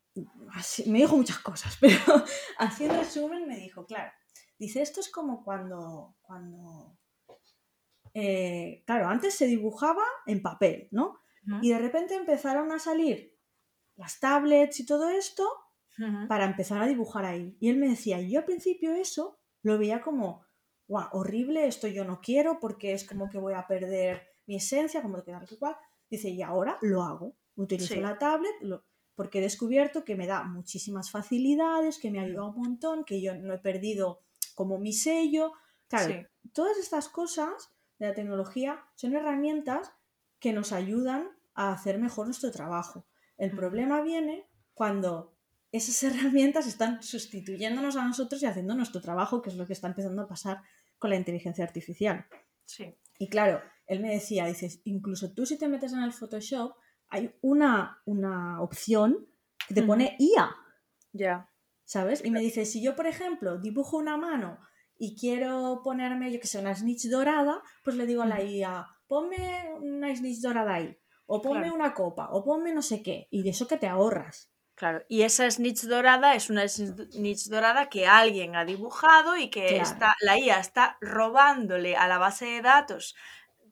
me dijo muchas cosas, [laughs] pero haciendo resumen me dijo, claro, dice, esto es como cuando, cuando, eh, claro, antes se dibujaba en papel, ¿no? Y de repente empezaron a salir las tablets y todo esto para empezar a dibujar ahí. Y él me decía, yo al principio eso lo veía como, guau, horrible, esto yo no quiero porque es como que voy a perder mi esencia, como que tal cual. Dice, y ahora lo hago. Utilizo la tablet porque he descubierto que me da muchísimas facilidades, que me ha ayudado un montón, que yo no he perdido como mi sello. Claro, todas estas cosas de la tecnología son herramientas que nos ayudan a hacer mejor nuestro trabajo. El problema viene cuando esas [laughs] herramientas están sustituyéndonos a nosotros y haciendo nuestro trabajo, que es lo que está empezando a pasar con la inteligencia artificial. Sí. Y claro, él me decía, dices, incluso tú si te metes en el Photoshop, hay una, una opción que te pone IA. Ya. ¿Sabes? Y me dice, si yo, por ejemplo, dibujo una mano y quiero ponerme, yo que sé, una snitch dorada, pues le digo a la IA, ponme una snitch dorada ahí, o ponme una copa, o ponme no sé qué, y de eso que te ahorras. Claro, y esa snitch dorada es una snitch dorada que alguien ha dibujado y que está, la IA está robándole a la base de datos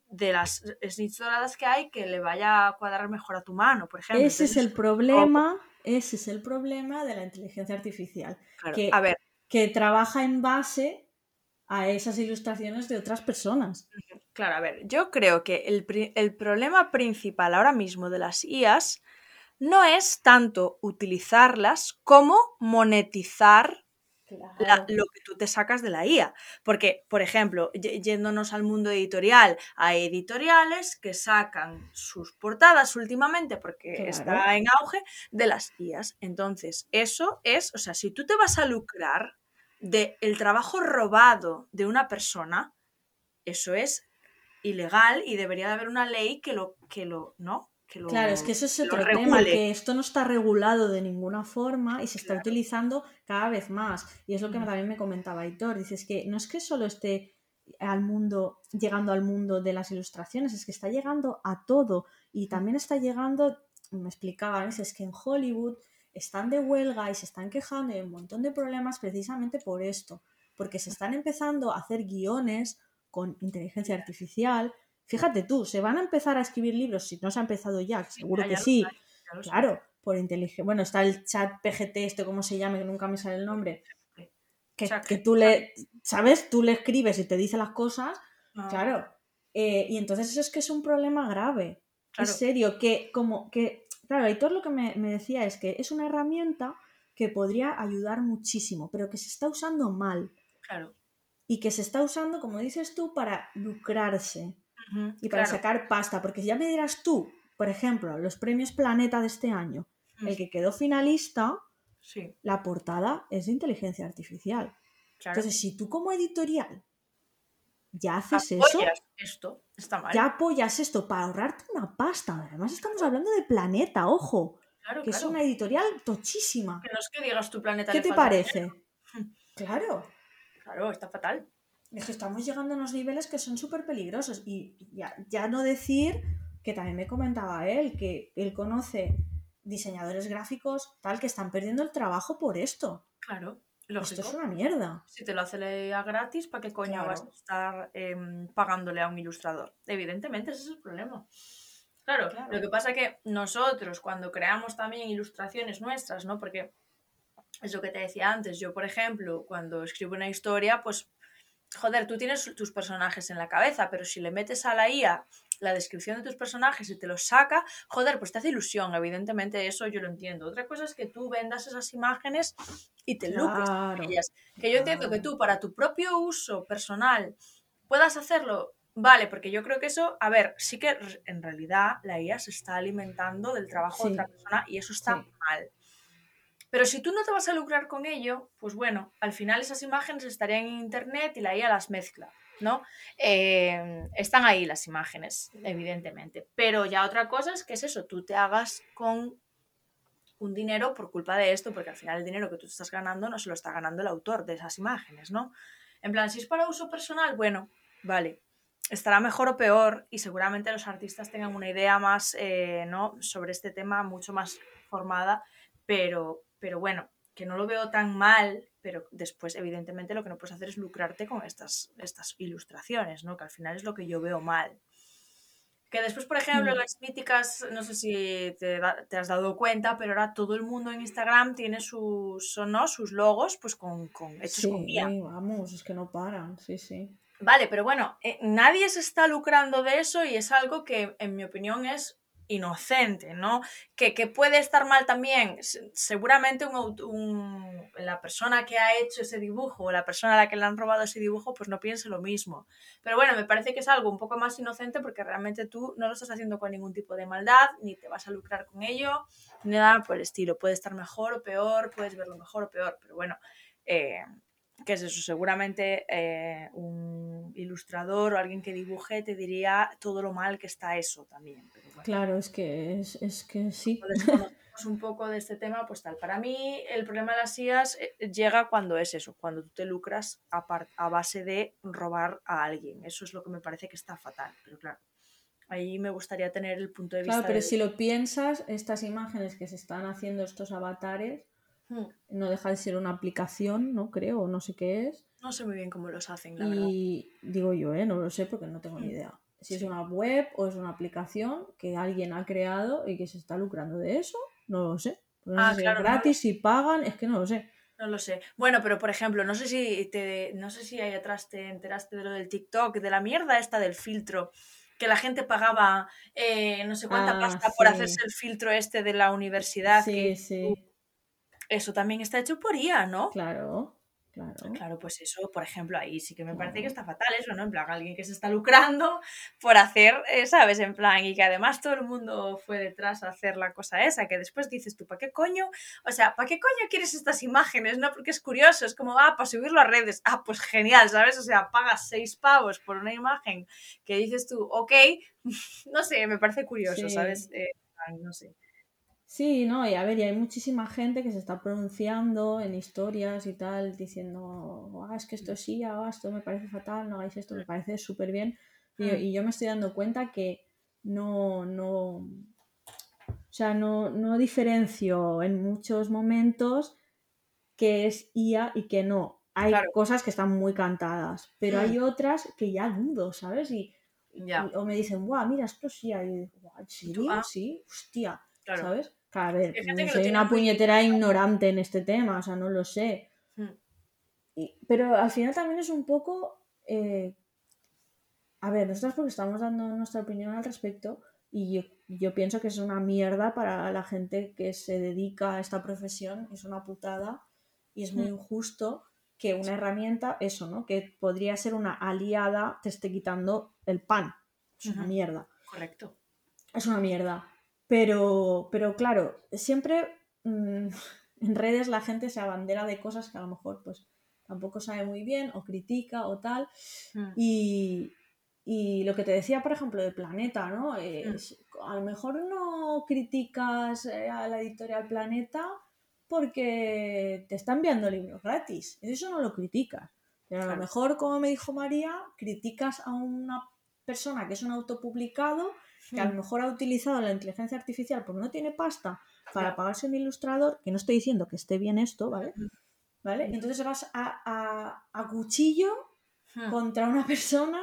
de las snitch doradas que hay que le vaya a cuadrar mejor a tu mano, por ejemplo. Ese es el problema, ese es el problema de la inteligencia artificial. que, a ver. que trabaja en base a esas ilustraciones de otras personas. Claro, a ver, yo creo que el, el problema principal ahora mismo de las IAs no es tanto utilizarlas como monetizar lo que tú te sacas de la IA. Porque, por ejemplo, yéndonos al mundo editorial, hay editoriales que sacan sus portadas últimamente, porque está en auge, de las IAs. Entonces, eso es, o sea, si tú te vas a lucrar del el trabajo robado de una persona, eso es ilegal y debería de haber una ley que lo, que lo, ¿no? Claro, es que eso es otro tema, que esto no está regulado de ninguna forma y se está utilizando cada vez más. Y es lo que también me comentaba Aitor, dices que no es que solo esté al mundo, llegando al mundo de las ilustraciones, es que está llegando a todo y también está llegando, me explicaba, es que en Hollywood están de huelga y se están quejando de un montón de problemas precisamente por esto, porque se están empezando a hacer guiones con inteligencia artificial. Fíjate tú, se van a empezar a escribir libros, si no se ha empezado ya, seguro Ya, que ya sí. Claro, por inteligencia. Bueno, está el chat PGT, este, ¿cómo se llama? Que nunca me sale el nombre. Que, que tú le, ¿sabes? Tú le escribes y te dice las cosas. Ah, Claro. Eh, y entonces eso es que es un problema grave. claro. En serio, que como que, claro, Aitor lo que me, me decía es que es una herramienta que podría ayudar muchísimo, pero que se está usando mal. claro. Y que se está usando, como dices tú, para lucrarse Y para claro. sacar pasta. Porque ya me dirás tú, por ejemplo, los premios Planeta de este año, el que quedó finalista, Sí, la portada es de inteligencia artificial. claro. Entonces, si tú como editorial ya haces eso, esto, está mal. ya apoyas esto para ahorrarte una pasta. Además, estamos hablando de Planeta, ojo, claro, que es una editorial tochísima. Que no es que digas tu planeta. ¿Qué te parece? dinero. Claro. Claro, está fatal. Es que estamos llegando a unos niveles que son súper peligrosos. Y ya, ya no decir que también me comentaba él, que él conoce diseñadores gráficos tal que están perdiendo el trabajo por esto. Claro, Esto lógico. es una mierda. Si te lo hace leer gratis, ¿para qué coño Claro. vas a estar em, pagándole a un ilustrador? Evidentemente, ese es el problema. Claro, Claro. lo que pasa que nosotros cuando creamos también ilustraciones nuestras, ¿no? Porque es lo que te decía antes, yo por ejemplo, cuando escribo una historia, pues, joder, tú tienes tus personajes en la cabeza, pero si le metes a la IA la descripción de tus personajes y te los saca, joder, pues te hace ilusión, evidentemente eso yo lo entiendo. Otra cosa es que tú vendas esas imágenes y te lucres Claro. con ellas. Que yo entiendo que tú para tu propio uso personal puedas hacerlo, vale, porque yo creo que eso, a ver, sí que en realidad la IA se está alimentando del trabajo de otra persona y eso está Sí. mal. Pero si tú no te vas a lucrar con ello, pues bueno, al final esas imágenes estarían en internet y la IA las mezcla, ¿no? Eh, están ahí las imágenes, evidentemente. Pero ya otra cosa es que es eso, tú te hagas con un dinero por culpa de esto, porque al final el dinero que tú estás ganando no se lo está ganando el autor de esas imágenes, ¿no? En plan, si es para uso personal, bueno, vale, estará mejor o peor y seguramente los artistas tengan una idea más, eh, ¿no? Sobre este tema mucho más formada, pero, pero bueno, que no lo veo tan mal, pero después evidentemente lo que no puedes hacer es lucrarte con estas, estas ilustraciones, ¿no? Que al final es lo que yo veo mal. Que después, por ejemplo, Mm. las míticas, no sé si te, has dado cuenta, pero ahora todo el mundo en Instagram tiene sus, ¿no? sus logos pues con, con hechos con Sí, IA. vamos, es que no paran, sí, sí. Vale, pero bueno, eh, nadie se está lucrando de eso y es algo que, en mi opinión, es inocente, ¿no? Que, que puede estar mal también. Se- Seguramente un- la persona que ha hecho ese dibujo o la persona a la que le han robado ese dibujo, pues no piense lo mismo. Pero bueno, me parece que es algo un poco más inocente porque realmente tú no lo estás haciendo con ningún tipo de maldad, ni te vas a lucrar con ello, ni nada por el estilo. Puede estar mejor o peor, puedes verlo mejor o peor, pero bueno. eh, ¿Qué es eso? Seguramente eh, un ilustrador o alguien que dibuje te diría todo lo mal que está eso también. Pero bueno, Claro, es que es, es que sí. desconocemos un poco de este tema, pues tal. Para mí, el problema de las IAS eh, llega cuando es eso, cuando tú te lucras a, par- a base de robar a alguien. Eso es lo que me parece que está fatal. Pero claro, ahí me gustaría tener el punto de vista. Claro, pero de- si lo piensas, estas imágenes que se están haciendo estos avatares, Hmm, no deja de ser una aplicación, no creo, no sé qué es. No sé muy bien cómo los hacen, la verdad. Y digo yo, ¿eh? no lo sé porque no tengo ni Mm. idea. Si es una web o es una aplicación que alguien ha creado y que se está lucrando de eso, no lo sé. Porque no Ah, sé si es no. gratis, si pagan, es que no lo sé. No lo sé. Bueno, pero por ejemplo, no sé si te, no sé si ahí atrás te enteraste de lo del TikTok, de la mierda esta del filtro, que la gente pagaba eh, no sé cuánta Ah, pasta por hacerse el filtro este de la universidad. Sí, que sí, Eso también está hecho por IA, ¿no? claro, claro. Claro, pues eso, por ejemplo, ahí sí que me parece que está fatal eso, ¿no? En plan, alguien que se está lucrando por hacer, eh, ¿sabes? En plan, y que además todo el mundo fue detrás a hacer la cosa esa, que después dices tú, ¿para qué coño? O sea, ¿para qué coño quieres estas imágenes? No, porque es curioso, es como, ah, para subirlo a redes, ah, pues genial, ¿sabes? O sea, pagas seis pavos por una imagen que dices tú, ok, [laughs] no sé, me parece curioso, Sí. ¿sabes? Eh, no sé. Sí, no, y a ver, y hay muchísima gente que se está pronunciando en historias y tal, diciendo, ah, es que esto sí, ah, esto me parece fatal, no hagáis esto, me parece súper bien. Y, Mm. y yo me estoy dando cuenta que no, no, o sea, no, no diferencio en muchos momentos que es IA y que no. hay Claro. cosas que están muy cantadas, pero Mm. hay otras que ya dudo, ¿sabes? Y, Ya, y- o me dicen, guau, mira, esto sí hay. ¿En serio? ah. Sí, hostia, claro. ¿sabes? A ver, soy una puñetera ignorante en este tema, o sea, no lo sé. Mm. Y- pero al final también es un poco. eh, a ver, nosotros porque estamos dando nuestra opinión al respecto y yo, yo pienso que es una mierda para la gente que se dedica a esta profesión, es una putada y es muy Mm. injusto que una herramienta, eso, ¿no? Que podría ser una aliada, te esté quitando el pan. Es una mierda Correcto. es una mierda. Pero, pero claro, siempre mm, [laughs] en redes la gente se abandera de cosas que a lo mejor pues tampoco sabe muy bien o critica o tal. Mm. Y, y lo que te decía, por ejemplo, de Planeta, ¿no? Es- a lo mejor no criticas eh, a la editorial Planeta porque te está enviando libros gratis. Eso no lo criticas. Pero a lo Claro. mejor, como me dijo María, criticas a una persona que es un autopublicado que a lo Mm. mejor ha utilizado la inteligencia artificial porque no tiene pasta para pagarse un ilustrador, que no estoy diciendo que esté bien esto, ¿vale? Ujú. ¿Vale? Entonces vas a, a- a cuchillo Mm. contra una persona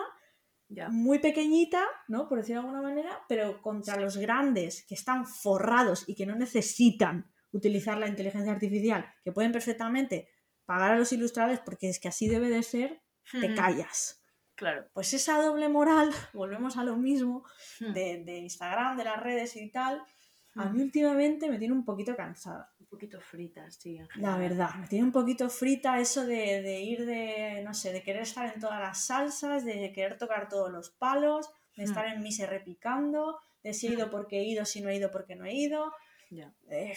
Ya. muy pequeñita, ¿no? Por decirlo de alguna manera, pero contra los grandes que están forrados y que no necesitan utilizar la inteligencia artificial, que pueden perfectamente pagar a los ilustradores porque es que así debe de ser, te callas. Claro. Pues esa doble moral, [laughs] volvemos a lo mismo, Mm. de, de Instagram, de las redes y tal, a Mm. mí últimamente me tiene un poquito cansada. Un poquito fritas, sí. La verdad, me tiene un poquito frita eso de, de ir de, no sé, de querer estar en todas las salsas, de querer tocar todos los palos, de Mm. estar en mí se repicando, de si he ido porque he ido, si no he ido porque no he ido. Ya. Eh,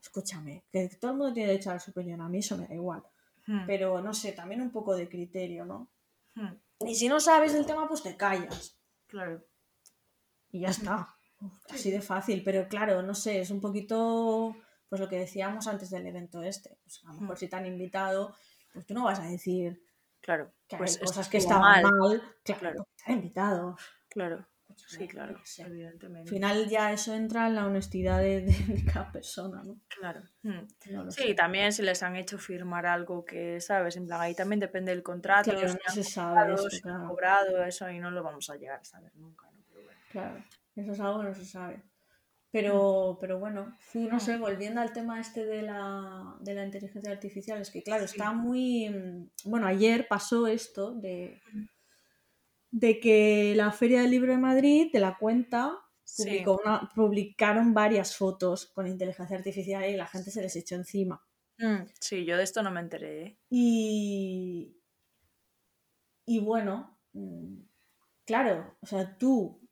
escúchame, que todo el mundo tiene derecho a su opinión, a mí eso me da igual. Mm. Pero no sé, también un poco de criterio, ¿no? Mm. Y si no sabes del tema, pues te callas. Claro. y ya está. [laughs] Así de fácil, pero claro, no sé, es un poquito pues lo que decíamos antes del evento este. Pues a lo mejor Mm. si te han invitado, pues tú no vas a decir Claro. que Pues hay cosas que estaban mal, mal. claro, Claro. te han invitado. Claro. Sí, claro. qué sé. Al Evidentemente. final ya eso entra en la honestidad de, de- cada persona, ¿no? Claro. Mm. No Sí, sé. también si les han hecho firmar algo que, ¿sabes? En plan, ahí también depende del contrato, Claro, si no han se sabe cobrado, esto, si han claro. cobrado, eso y no lo vamos a llegar a saber nunca, ¿no? Pero bueno. Claro, eso es algo que no se sabe. Pero, pero bueno, sí, no sé, volviendo al tema este de la, de la inteligencia artificial, es que claro, Sí. está muy... mm, Bueno, ayer pasó esto de, de que la Feria del Libro de Madrid, de la cuenta, Sí. publicó una- publicaron varias fotos con inteligencia artificial y la gente se les echó encima. Mm, sí, yo de esto no me enteré, ¿eh? Y, y bueno, mm, claro, o sea, tú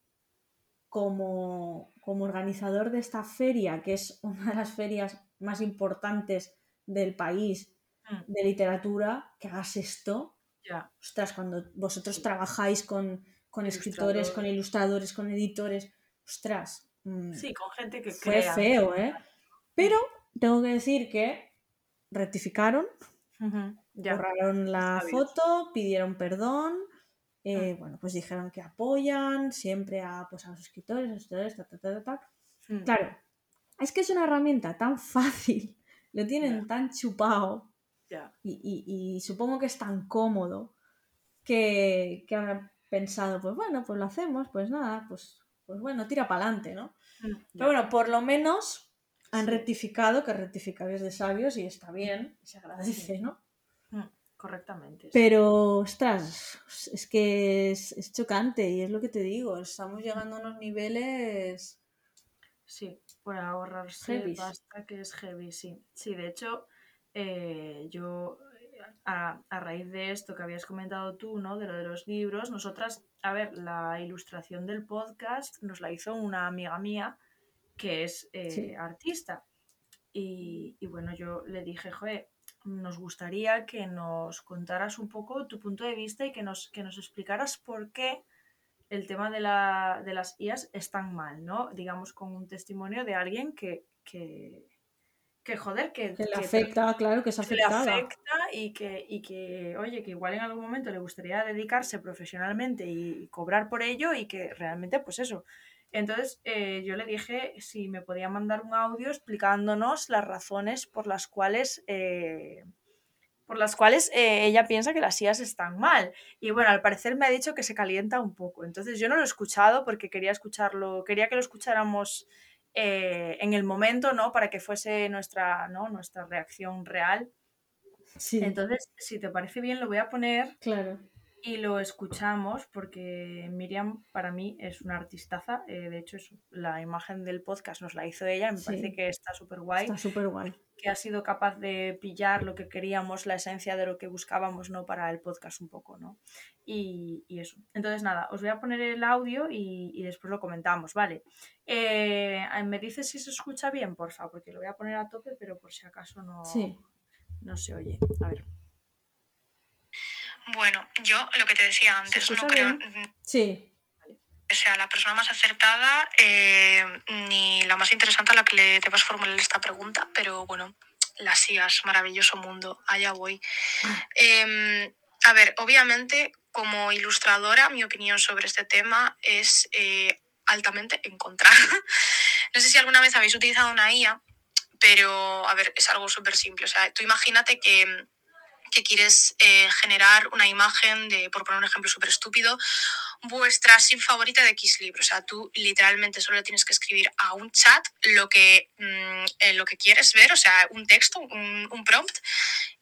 como, como organizador de esta feria, que es una de las ferias más importantes del país Mm, de literatura, que hagas esto, Ya. ostras, cuando vosotros trabajáis con, con escritores, con ilustradores, con editores, ostras, mm, Sí, con gente que fue crea. feo, ¿eh? Pero tengo que decir que rectificaron Ya. borraron la foto, pidieron perdón, eh, bueno, pues dijeron que apoyan siempre a, pues, a los escritores, a los escritores, ta, ta, ta, ta. Mm, Claro, es que es una herramienta tan fácil, lo tienen tan chupado Y, y- y supongo que es tan cómodo que, que habrán pensado, pues bueno, pues lo hacemos, pues nada, pues, pues bueno, tira para adelante, ¿no? Mm. Pero bueno, por lo menos han rectificado, que rectificar es de sabios y está bien, y se agradece, ¿no? Mm, Correctamente. sí. Pero, ostras, es que es, es chocante y es lo que te digo, estamos llegando a unos niveles... Sí, por ahorrarse pasta que es heavy, sí. Sí, de hecho, eh, yo, a, a raíz de esto que habías comentado tú, ¿no? De lo de los libros, nosotras, a ver, la ilustración del podcast nos la hizo una amiga mía que es eh, Sí. artista. Y, y bueno, yo le dije, joder, nos gustaría que nos contaras un poco tu punto de vista y que nos, que nos explicaras por qué el tema de, la, de las IAS es tan mal, ¿no? Digamos, con un testimonio de alguien que, que, que joder, que, Que le afecta, claro, que afectada. afecta y que, y que, oye, que igual en algún momento le gustaría dedicarse profesionalmente y, cobrar por ello y que realmente, pues eso. Entonces eh, yo le dije si me podía mandar un audio explicándonos las razones por las cuales, eh, por las cuales eh, ella piensa que las IAS están mal. Y bueno, al parecer me ha dicho que se calienta un poco. Entonces yo no lo he escuchado porque quería escucharlo, quería que lo escucháramos eh, en el momento, ¿no? Para que fuese nuestra, ¿no? nuestra reacción real. Sí. Entonces, si te parece bien, lo voy a poner. Claro y lo escuchamos porque Miriam para mí es una artistaza. Eh, de hecho, la imagen del podcast nos la hizo ella. Me parece que está súper guay. Está súper guay. Que ha sido capaz de pillar lo que queríamos, la esencia de lo que buscábamos ¿no? para el podcast un poco. ¿no? Y, eso. Entonces, nada, os voy a poner el audio y, después lo comentamos. Vale. Eh, me dices si se escucha bien, porfa, porque lo voy a poner a tope, pero por si acaso no, no se oye. A ver. Bueno, yo lo que te decía antes, no creo sí. que sea la persona más acertada eh, ni la más interesante a la que le debas formular esta pregunta, pero bueno, las sigas, maravilloso mundo, allá voy. Em, a ver, obviamente, como ilustradora, mi opinión sobre este tema es eh, altamente en contra. [laughs] no sé si alguna vez habéis utilizado una IA, pero a ver, es algo súper simple. O sea, tú imagínate que que quieres eh, generar una imagen de, por poner un ejemplo súper estúpido, vuestra sim favorita de X libro. O sea, tú literalmente solo tienes que escribir a un chat lo que, mm, eh, lo que quieres ver, o sea, un texto, un, prompt,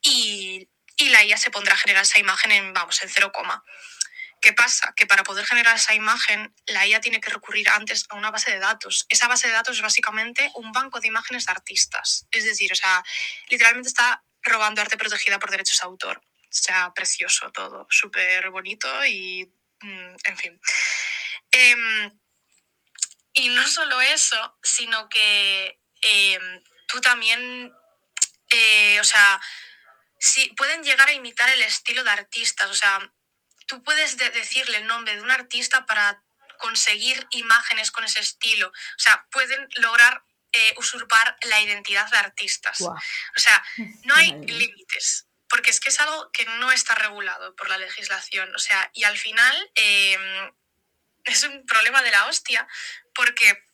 y, y, la IA se pondrá a generar esa imagen en, vamos, en cero coma. ¿Qué pasa? Que para poder generar esa imagen, la IA tiene que recurrir antes a una base de datos. Esa base de datos es básicamente un banco de imágenes de artistas. Es decir, o sea, literalmente está robando arte protegida por derechos de autor. O sea, precioso todo, súper bonito y, mm, en fin. Em, y no solo eso, sino que em, tú también, eh, o sea, sí, pueden llegar a imitar el estilo de artistas. O sea, tú puedes decirle el nombre de un artista para conseguir imágenes con ese estilo. O sea, pueden lograr eh, usurpar la identidad de artistas. O sea, no hay límites, porque es que es algo que no está regulado por la legislación. O sea, y al final em, es un problema de la hostia, porque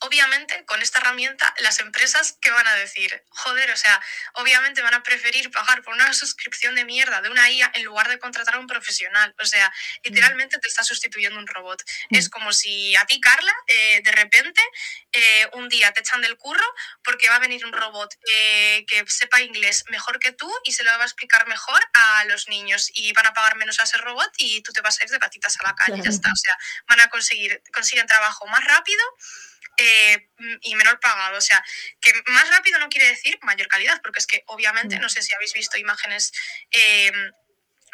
obviamente con esta herramienta las empresas, ¿qué van a decir? Joder, o sea, obviamente van a preferir pagar por una suscripción de mierda de una IA en lugar de contratar a un profesional. O sea, literalmente te está sustituyendo un robot. Mm. Es como si a ti, Carla, eh, de repente eh, un día te echan del curro porque va a venir un robot eh, que sepa inglés mejor que tú y se lo va a explicar mejor a los niños y van a pagar menos a ese robot y tú te vas a ir de patitas a la calle, y ya está. O sea, van a conseguir, consiguen trabajo más rápido eh, y menor pagado. O sea, que más rápido no quiere decir mayor calidad, porque es que obviamente, no sé si habéis visto imágenes, eh,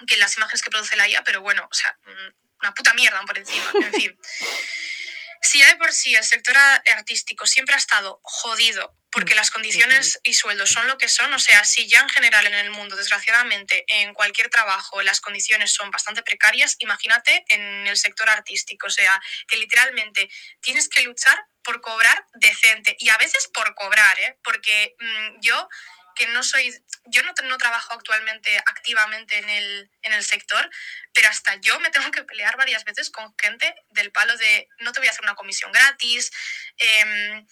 que las imágenes que produce la IA, pero bueno, o sea, mm, una puta mierda por encima, en [laughs] fin. Si ya de por sí el sector artístico siempre ha estado jodido porque las condiciones y sueldos son lo que son, o sea, si ya en general en el mundo, desgraciadamente, en cualquier trabajo las condiciones son bastante precarias, imagínate en el sector artístico, o sea, que literalmente tienes que luchar por cobrar decente y a veces por cobrar, ¿eh? porque mm, yo que no soy, yo no, no trabajo actualmente activamente en el, en el sector, pero hasta yo me tengo que pelear varias veces con gente del palo de no te voy a hacer una comisión gratis, eh,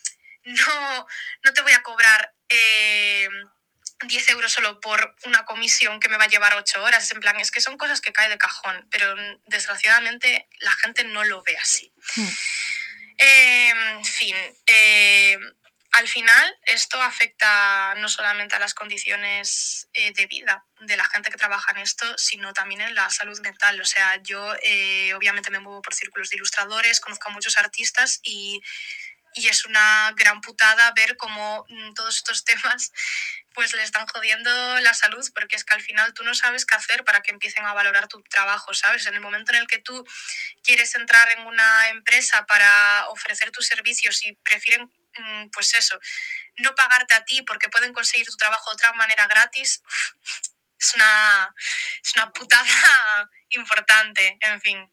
no, no te voy a cobrar 10 eh, euros solo por una comisión que me va a llevar 8 horas. En plan, es que son cosas que caen de cajón, pero desgraciadamente la gente no lo ve así. Hmm. en fin, eh, al final esto afecta no solamente a las condiciones eh, de vida de la gente que trabaja en esto, sino también en la salud mental. O sea, yo obviamente me muevo por círculos de ilustradores, conozco a muchos artistas y y es una gran putada ver cómo mm, todos estos [laughs] temas pues le están jodiendo la salud porque es que al final tú no sabes qué hacer para que empiecen a valorar tu trabajo, ¿sabes? En el momento en el que tú quieres entrar en una empresa para ofrecer tus servicios y prefieren, mm, pues eso, no pagarte a ti porque pueden conseguir tu trabajo de otra manera gratis, [laughs] es una, es una putada [laughs] importante, en fin.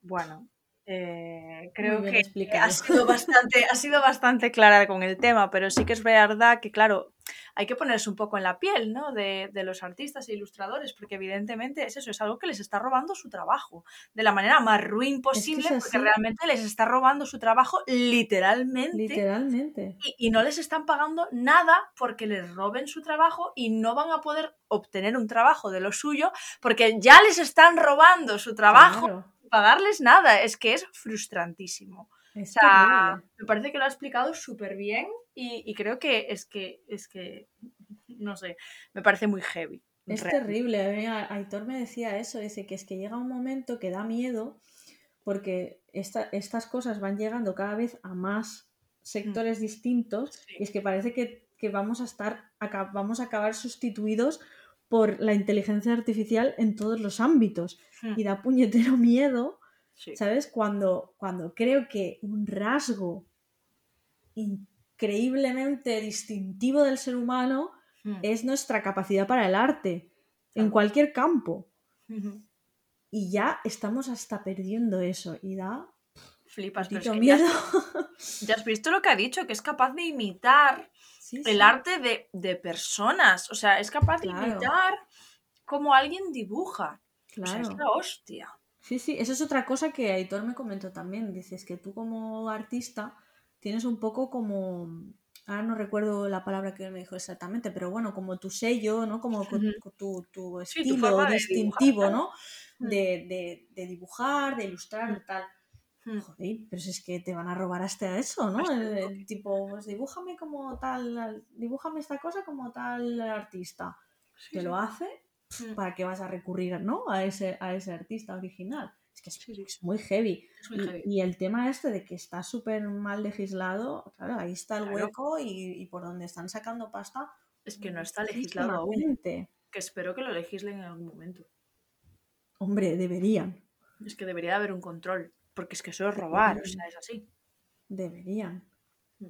Bueno, eh, creo que ha sido, bastante, ha sido bastante clara con el tema, pero sí que es verdad que, claro, hay que ponerse un poco en la piel, ¿no? De, de, los artistas e ilustradores, porque evidentemente es eso, es algo que les está robando su trabajo de la manera más ruin posible, es que porque realmente les está robando su trabajo literalmente. Literalmente. Y, y no les están pagando nada porque les roben su trabajo y no van a poder obtener un trabajo de lo suyo porque ya les están robando su trabajo. Claro. Pagarles nada, es que es frustrantísimo. Es o sea, me parece que lo ha explicado súper bien y, y, creo que es que, es que, no sé, me parece muy heavy. Es real. terrible. A Aitor me decía eso, dice que es que llega un momento que da miedo porque esta, estas cosas van llegando cada vez a más sectores mm. distintos sí. y es que parece que, que, vamos a estar, vamos a acabar sustituidos por la inteligencia artificial en todos los ámbitos mm. y da puñetero miedo Sí. ¿Sabes? Cuando, cuando creo que un rasgo increíblemente distintivo del ser humano mm. es nuestra capacidad para el arte, en cualquier campo. Uh -huh. Y ya estamos hasta perdiendo eso. Y da. Flipas, pero es que miedo. Ya, [laughs] ya, has visto lo que ha dicho, que es capaz de imitar sí, el sí. arte de, de, personas. O sea, es capaz claro. de imitar cómo alguien dibuja. Claro. O sea, es la hostia. Sí, sí, eso es otra cosa que Aitor me comentó también. Dices que tú como artista tienes un poco como, ahora no recuerdo la palabra que me dijo exactamente, pero bueno, como tu sello, ¿no? Como uh -huh. tu, tu, estilo sí, tu distintivo, de dibujar, ¿no? De, de, de, dibujar, de ilustrar, uh tal. -huh. Joder, pero si es que te van a robar hasta eso, ¿no? El, el, tipo, pues dibújame como tal, dibújame esta cosa como tal artista. Sí, te sí. lo hace Mm. para qué vas a recurrir ¿no? a, ese, a ese artista original. Es que es, Sí, sí. es muy heavy. Es muy heavy. Y, el tema este de que está súper mal legislado, claro, ahí está el Claro. hueco y, y por donde están sacando pasta. Es que no está legislado aún. Que espero que lo legislen en algún momento. Hombre, deberían, Es que debería haber un control. Porque es que eso es robar, o sea, es así. deberían.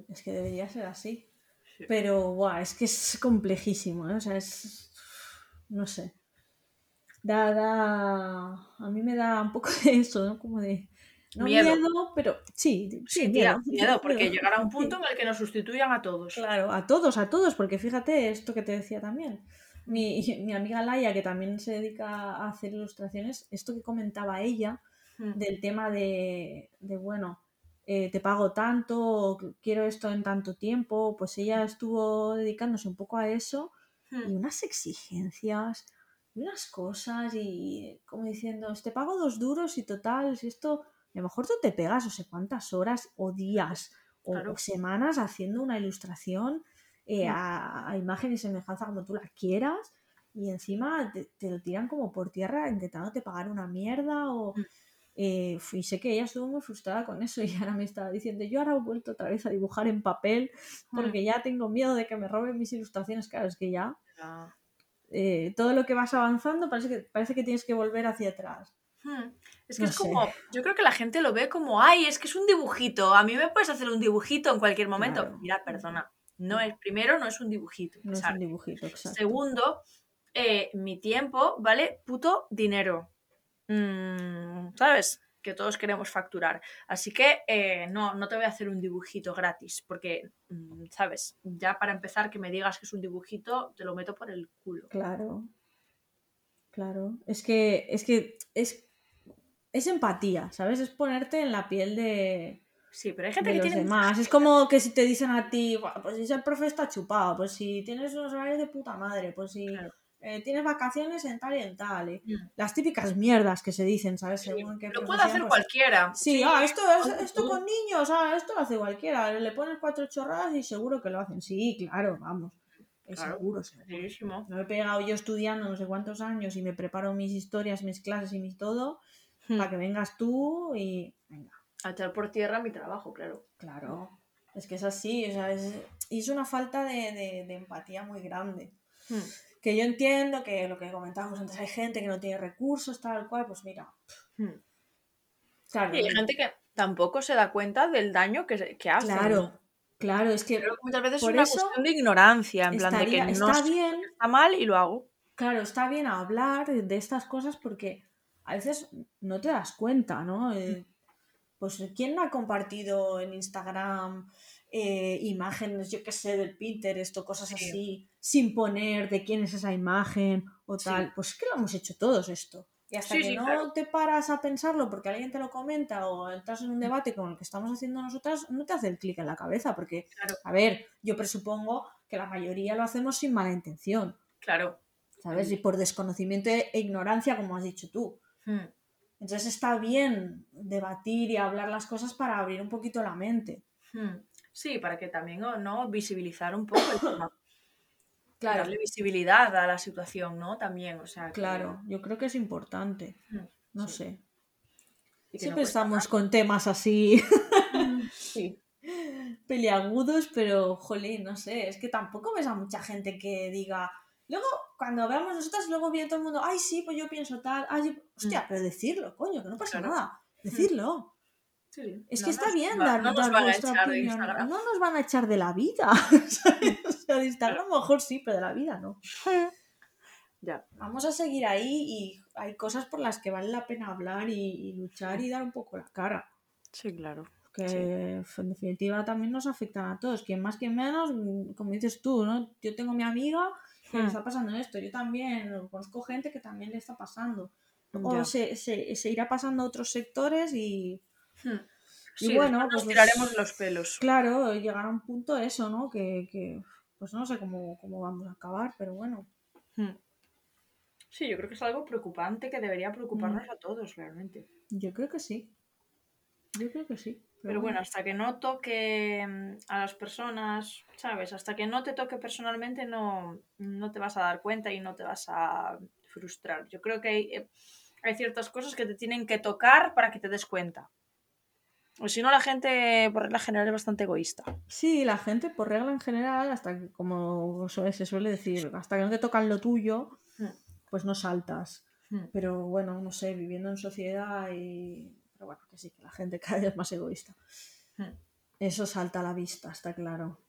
Es que debería ser así. Sí. Pero, guau, es que es complejísimo, ¿eh? O sea, es. No sé. Da, da. A mí me da un poco de eso, ¿no? Como de. No Miedo. miedo, pero sí, sí, Sí, miedo. miedo, porque llegará un punto en el que nos sustituyan a todos. Claro, a todos, a todos, porque fíjate esto que te decía también. Mi, [laughs] mi amiga Laia, que también se dedica a hacer ilustraciones, esto que comentaba ella Mm. del tema de, de bueno, eh, te pago tanto, o quiero esto en tanto tiempo, pues ella estuvo dedicándose un poco a eso y Mm. unas exigencias y unas cosas y como diciendo, te pago dos duros y total, si esto, a lo mejor tú te pegas no sé cuántas horas o días o, Claro. semanas haciendo una ilustración eh, Mm. a, a imagen y semejanza como tú la quieras y encima te, te lo tiran como por tierra intentándote pagar una mierda o... Mm. eh, y sé que ella estuvo muy frustrada con eso [laughs] y ahora me estaba diciendo, yo ahora he vuelto otra vez a dibujar en papel Mm. porque ya tengo miedo de que me roben mis ilustraciones. Claro, es que ya eh, todo lo que vas avanzando parece que, parece que tienes que volver hacia atrás. Hmm. Es que No es sé. como, yo creo que la gente lo ve como, ay, es que es un dibujito, a mí me puedes hacer un dibujito en cualquier momento. Claro. Mira, perdona, no es, primero no es un dibujito, No es un dibujito, exacto. Segundo, eh, mi tiempo vale puto dinero. Mm, ¿Sabes? Que todos queremos facturar. Así que eh, no, no te voy a hacer un dibujito gratis, porque, mm, ¿sabes? Ya para empezar que me digas que es un dibujito, te lo meto por el culo. Claro. Claro. Es que, es que es, es empatía, ¿sabes? Es ponerte en la piel de, Sí, pero hay gente de que tiene... demás. Es como que si te dicen a ti, "Buah, pues si el profe está chupado, pues si tienes unos horarios de puta madre, pues si Claro. Eh, tienes vacaciones en tal y en tal. y Mm. Las típicas mierdas que se dicen, ¿sabes? Sí, Según qué Lo puede hacer pues, cualquiera. Sí, ah, esto, es, esto con niños, ah, esto lo hace cualquiera. Le pones cuatro chorradas y seguro que lo hacen. Sí, claro, vamos. Es Claro, seguro, seguro. No he pegado yo estudiando no sé cuántos años y me preparo mis historias, mis clases y mis todo Hmm. para que vengas tú y venga, A echar por tierra mi trabajo, claro. claro. Es que es así, o sea, es, es una falta de, de- de empatía muy grande. Hmm. Que yo entiendo que lo que comentábamos antes, hay gente que no tiene recursos, tal cual, pues mira, Hmm. claro, Y hay gente que tampoco se da cuenta del daño que, hace. claro, claro, es que que muchas veces por es una eso cuestión de ignorancia, en plan de que no está bien está mal y lo hago. Claro, está bien hablar de estas cosas porque a veces no te das cuenta, ¿no? Eh, pues quién ha compartido en Instagram eh, imágenes, yo qué sé, del Pinterest o cosas Sí. así, sin poner de quién es esa imagen o Sí. tal. Pues es que lo hemos hecho todos esto. Y hasta Sí, que sí, no claro. te paras a pensarlo porque alguien te lo comenta o entras en un debate como el que estamos haciendo nosotras, no te hace el clic en la cabeza. Porque, Claro. a ver, yo presupongo que la mayoría lo hacemos sin mala intención, Claro. ¿sabes? Y por desconocimiento e ignorancia, como has dicho tú. Hmm. Entonces está bien debatir y hablar las cosas para abrir un poquito la mente. Hmm. Sí, para que también ¿no? ¿no? visibilizar un poco el tema. Darle visibilidad a la situación, ¿no? También, o sea. que- Claro, yo creo que es importante. No Sí. sé. no Siempre estamos con temas así. Sí. [laughs] peliagudos, pero jolín, no sé, es que tampoco ves a mucha gente que diga. Luego, cuando hablamos nosotras, luego viene todo el mundo, ay, sí, pues yo pienso tal, ay, yo-". hostia, Mm. pero decirlo, coño, que no pasa Claro. nada, decirlo. Sí. Es No que está bien va- dar, no nos dar van a vuestra echar de opinión. No nos van a echar de la vida. [laughs] ¿sabes? O sea, de Instagram a lo mejor sí, pero de la vida no. [laughs] Ya. Vamos a seguir ahí y hay cosas por las que vale la pena hablar y, y luchar y dar un poco la cara. Sí, claro. Que Sí. en definitiva también nos afectan a todos, quien más, quien menos, mm, como dices tú, ¿no? Yo tengo mi amiga que le Hmm. está pasando esto, yo también conozco gente que también le está pasando. O se, se- se irá pasando a otros sectores y, Hmm. Y Sí, bueno, nos pues- tiraremos los pelos. claro, llegará un punto eso, ¿no? Que, que, pues no sé cómo, cómo vamos a acabar, pero bueno. Hmm. Sí, yo creo que es algo preocupante que debería Mm. preocuparnos a todos realmente. Yo creo que sí. Yo creo que sí. Pero bueno, hasta que no toque mm, a las personas, ¿sabes? Hasta que no te toque personalmente no, no te vas a dar cuenta y no te vas a frustrar. Yo creo que hay, eh, hay ciertas cosas que te tienen que tocar para que te des cuenta. O si no, la gente, por regla general, es bastante egoísta. Sí, la gente, por regla en general, hasta que, como se suele decir, hasta que no te tocan lo tuyo, Hmm. pues no saltas. Hmm. Pero bueno, no sé, viviendo en sociedad y... Pero bueno, que sí, que la gente [laughs] cada vez es más egoísta. Hmm. Eso salta a la vista, está claro.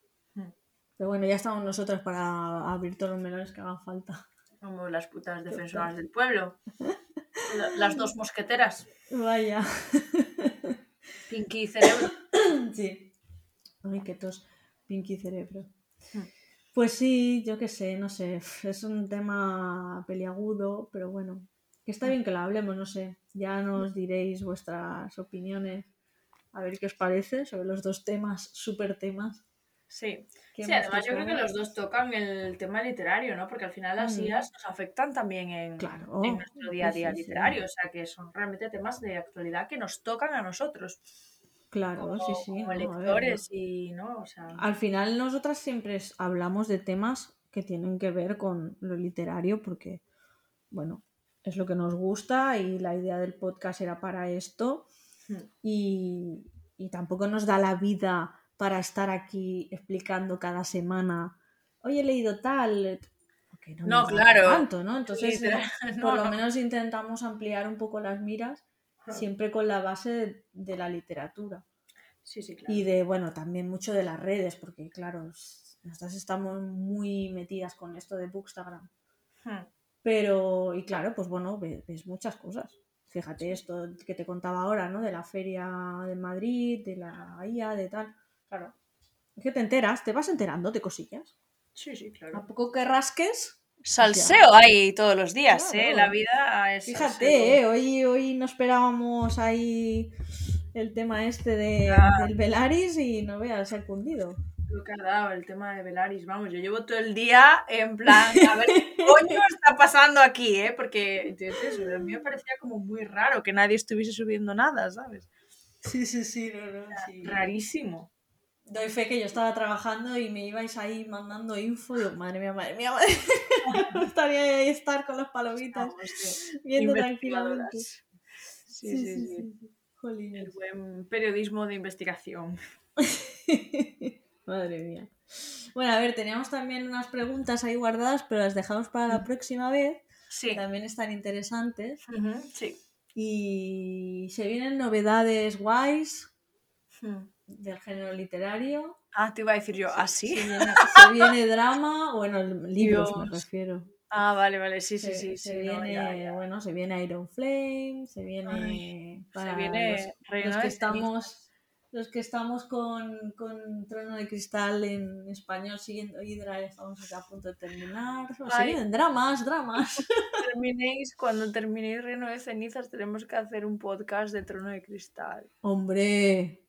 Pero bueno, ya estamos nosotras para abrir todos los melones que hagan falta. Como las putas defensoras del pueblo. La- [laughs] Las dos mosqueteras. Vaya. Pinky Cerebro. [coughs] Sí. Ay, qué tos. Pinky cerebro. Hmm. Pues sí, yo qué sé, no sé. Es un tema peliagudo, pero bueno. Que está bien que lo hablemos, no sé. Ya nos diréis vuestras opiniones. A ver qué os parece sobre los dos temas, super temas. Sí. Sí, además yo creo que los dos tocan el tema literario, ¿no? Porque al final las Mm. IAS nos afectan también en, Claro, en nuestro día a día sí, sí. literario. O sea, que son realmente temas de actualidad que nos tocan a nosotros. Claro, como, sí, sí. como no, lectores y, ¿no? O sea, Al final nosotras siempre hablamos de temas que tienen que ver con lo literario porque, bueno, es lo que nos gusta y la idea del podcast era para esto hmm, y, y tampoco nos da la vida para estar aquí explicando cada semana, hoy he leído tal, porque no, No, claro. tanto, ¿no? Entonces, [laughs] no, por lo no. menos intentamos ampliar un poco las miras, siempre con la base de- de la literatura. Sí, sí, claro. Y de, bueno, también mucho de las redes, porque claro, nosotras estamos muy metidas con esto de Bookstagram. Hmm, Pero, y claro, pues bueno, ve- ves, muchas cosas. Fíjate esto que te contaba ahora, ¿no? De la feria de Madrid, de la IA, de tal. Claro. Es que te enteras, te vas enterando de cosillas. Sí, sí, A claro. poco que rasques. Salseo hay todos los días, Claro. ¿eh? La vida es. Fíjate. ¿eh? Hoy, hoy no esperábamos ahí el tema este de, Ah. del Velaris y no veas, se ha cundido. Lo que ha dado el tema de Velaris, vamos, yo llevo todo el día en plan, a ver qué [laughs] coño está pasando aquí, ¿eh? Porque entonces, a mí me parecía como muy raro que nadie estuviese subiendo nada, ¿sabes? Sí, sí, sí, no, no, sí. Rarísimo. Doy fe que yo estaba trabajando y me ibais ahí mandando info. Digo, madre mía, madre mía, madre mía. [laughs] Me gustaría estar con las palomitas sí. viendo tranquilamente. Sí, sí, sí. El Jolines. buen periodismo de investigación. [laughs] madre mía. Bueno, a ver, teníamos también unas preguntas ahí guardadas, pero las dejamos para la próxima vez. Sí. que También están interesantes. Sí. Y se vienen novedades guays Hmm. Del género literario. Ah, te iba a decir yo, ¿ah, sí? Se viene, se viene [laughs] drama, bueno, libros me refiero. Ah, vale, vale, sí, sí, se, sí. se sí, no, viene, ya, ya. bueno, se viene Iron Flame, se viene Ay, para se viene los, los que estamos los que estamos con, con Trono de Cristal en español siguiendo Hydra, estamos a punto de terminar. O sea, dramas, dramas. [laughs] Terminéis, cuando terminéis Reino de Cenizas, tenemos que hacer un podcast de Trono de Cristal. Hombre,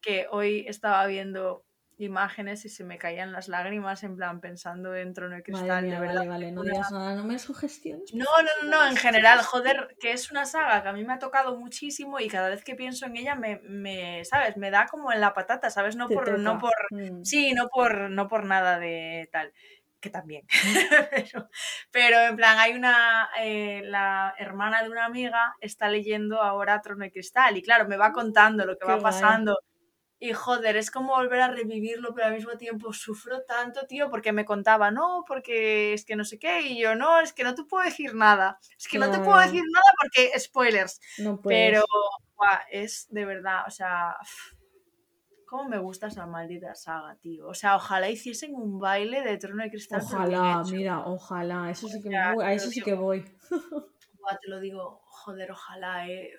Que hoy estaba viendo imágenes y se me caían las lágrimas en plan pensando en Trono de Cristal, mía, de verdad. vale, vale, no digas nada, no me sugestiones. No, no, no, no, en general, joder, que es una saga que a mí me ha tocado muchísimo y cada vez que pienso en ella me, me ¿sabes? Me da como en la patata, ¿sabes? No Te por, no por, Mm. sí, no por, no por nada de tal, que también. [laughs] pero, pero en plan, hay una, eh, la hermana de una amiga está leyendo ahora Trono de Cristal y claro, me va contando lo que Qué va guay. pasando. Y joder, es como volver a revivirlo, pero al mismo tiempo sufro tanto, tío, porque me contaba, no, porque es que no sé qué, y yo, no, es que no te puedo decir nada. Es que no te puedo decir nada porque spoilers. No puedes. Pero buah, es de verdad, o sea, cómo me gusta esa maldita saga, tío. O sea, ojalá hiciesen un baile de Trono de Cristal. Ojalá, mira, ojalá, eso sí que me voy, a eso sí que voy. [laughs] Buah, te lo digo, joder, ojalá, eh.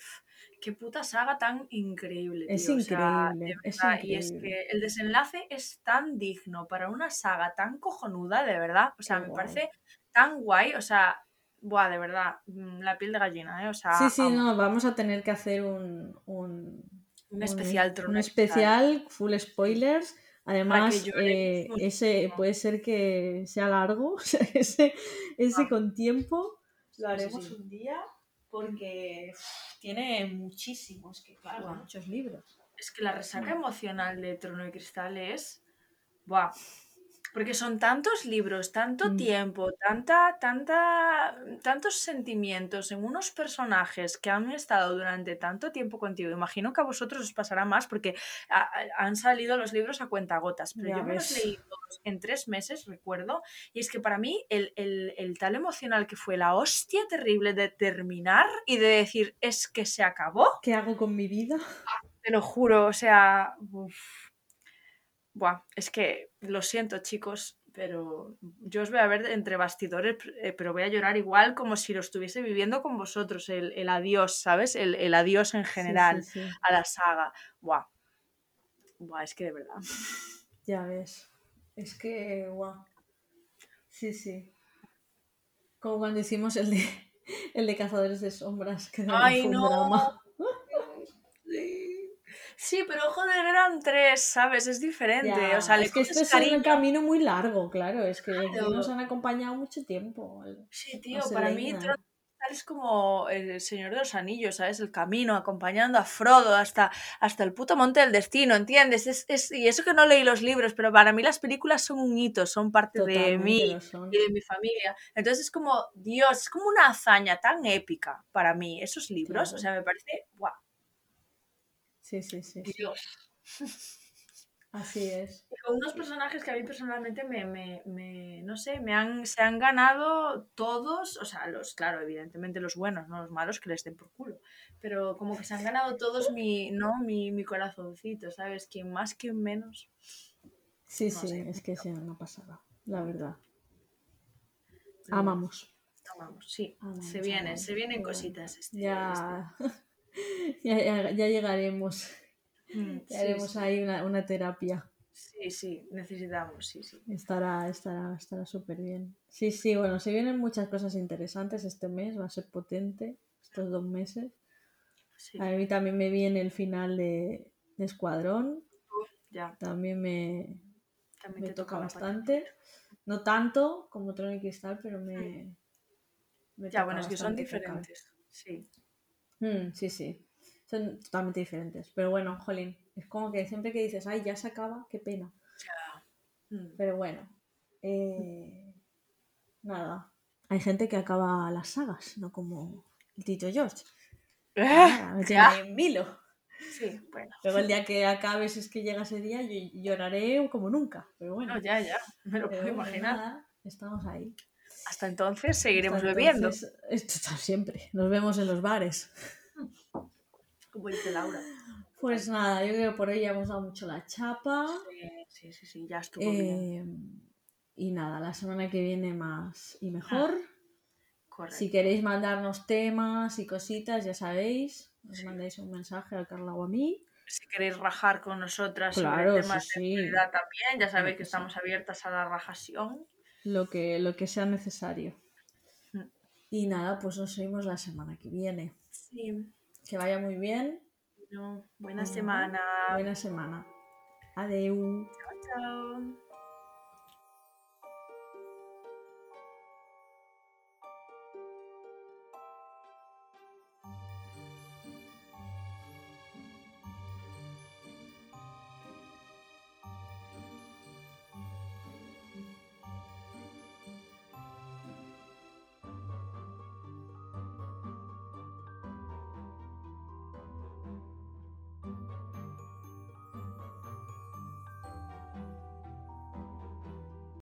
Qué puta saga tan increíble. Es tío, o sea, increíble, es verdad, Y es increíble. que el desenlace es tan digno para una saga tan cojonuda, de verdad. O sea, Qué me guay. parece tan guay. O sea, buah, de verdad, mm, la piel de gallina, ¿eh? O sea, Sí, sí, no, vamos a tener que hacer un, un, un especial Trono un especial full spoilers. Además, eh, ese puede ser que sea largo, [laughs] o sea, ese, ese Ah. con tiempo lo sí, haremos sí. un día porque tiene muchísimos, que claro, muchos libros. Es que la resaca emocional de Trono de Cristal es. Buah. Porque son tantos libros, tanto Mm. tiempo, tanta, tanta, tantos sentimientos en unos personajes que han estado durante tanto tiempo contigo. Imagino que a vosotros os pasará más porque a- a- han salido los libros a cuentagotas, pero Ya yo me los leí todos en tres meses, recuerdo. Y es que para mí el, el- el tal emocional que fue la hostia terrible de terminar y de decir es que se acabó. ¿Qué hago con mi vida? Te lo juro, o sea. uf. Buah, es que lo siento, chicos, pero yo os voy a ver entre bastidores, eh, pero voy a llorar igual como si lo estuviese viviendo con vosotros, el, el adiós, ¿sabes? El, el adiós en general sí, sí, a la saga. Buah. Buah, es que de verdad. ya ves. Es que, guau. Sí, sí. Como cuando hicimos el de, [laughs] el de Cazadores de Sombras, que Ay, un no. drama. [laughs] Sí, pero joder, eran tres, ¿sabes? Es diferente. Ya, o sea, es que este es un camino muy largo, claro. Es que Claro. nos han acompañado mucho tiempo. Sí, tío, para mí de es como el Señor de los Anillos, ¿sabes? El camino, acompañando a Frodo hasta, hasta el puto monte del destino, ¿entiendes? Es, es- y eso que no leí los libros, pero para mí las películas son un hito, son parte de mí y de mi familia. Entonces es como, Dios, es como una hazaña tan épica para mí, esos libros. Claro. O sea, me parece, guau, Sí, sí, sí. sí. Dios. [laughs] Así es. Con unos personajes que a mí personalmente me, me, me- no sé, me han, se han ganado todos, o sea, los, claro, evidentemente los buenos, no los malos que les den por culo, pero como que se han ganado todos mi, no, mi, mi corazoncito, ¿sabes? Quien más, quien menos. Sí, No sí, sé. es que sí, una pasada. La verdad. Amamos. Amamos, sí, Amamos, se vienen, amamos, se vienen cositas. Este, Ya, [laughs] [laughs] ya, ya, ya llegaremos. Mm, Ya sí, haremos sí, ahí una, una terapia. sí, sí, necesitamos, sí, sí. Estará, estará, estará súper bien. Sí, sí, bueno, se vienen muchas cosas interesantes este mes, va a ser potente estos dos meses. sí. A mí también me viene el final de, de Escuadrón, Ya, también me, también me te toca bastante. No tanto como Trono y Cristal, pero me... me Ya, bueno, es que son tocar. diferentes. Sí. Mm, sí, sí. Son totalmente diferentes. Pero bueno, jolín, es como que siempre que dices, ay, ya se acaba, qué pena. Ya. Mm. Pero bueno, eh, nada. Hay gente que acaba las sagas, no como el Tito George. [laughs] Nada, me tiene vilo. Sí, bueno. Luego el día que acabes es que llega ese día, yo lloraré como nunca. Pero bueno, No, ya, ya, me lo pero puedo imaginar. nada, estamos ahí. Hasta entonces seguiremos Hasta bebiendo. entonces, esto está siempre. Nos vemos en los bares. [laughs] Como dice Laura. Pues nada, yo creo que por hoy ya hemos dado mucho la chapa. Sí, sí, sí, sí, ya estuvo bien. Eh, y nada, la semana que viene más y mejor. Correcto. Si queréis mandarnos temas y cositas, ya sabéis, nos mandáis un mensaje a Carla o a mí. si queréis rajar con nosotras Claro, sobre temas sí, de sí. actualidad también, ya sabéis que que sí. estamos abiertas a la rajación. Lo que, lo que sea necesario. Mm. Y nada, pues nos vemos la semana que viene. Sí. Que vaya muy bien. Buena semana. Buena semana. Adeu. Chao, chao.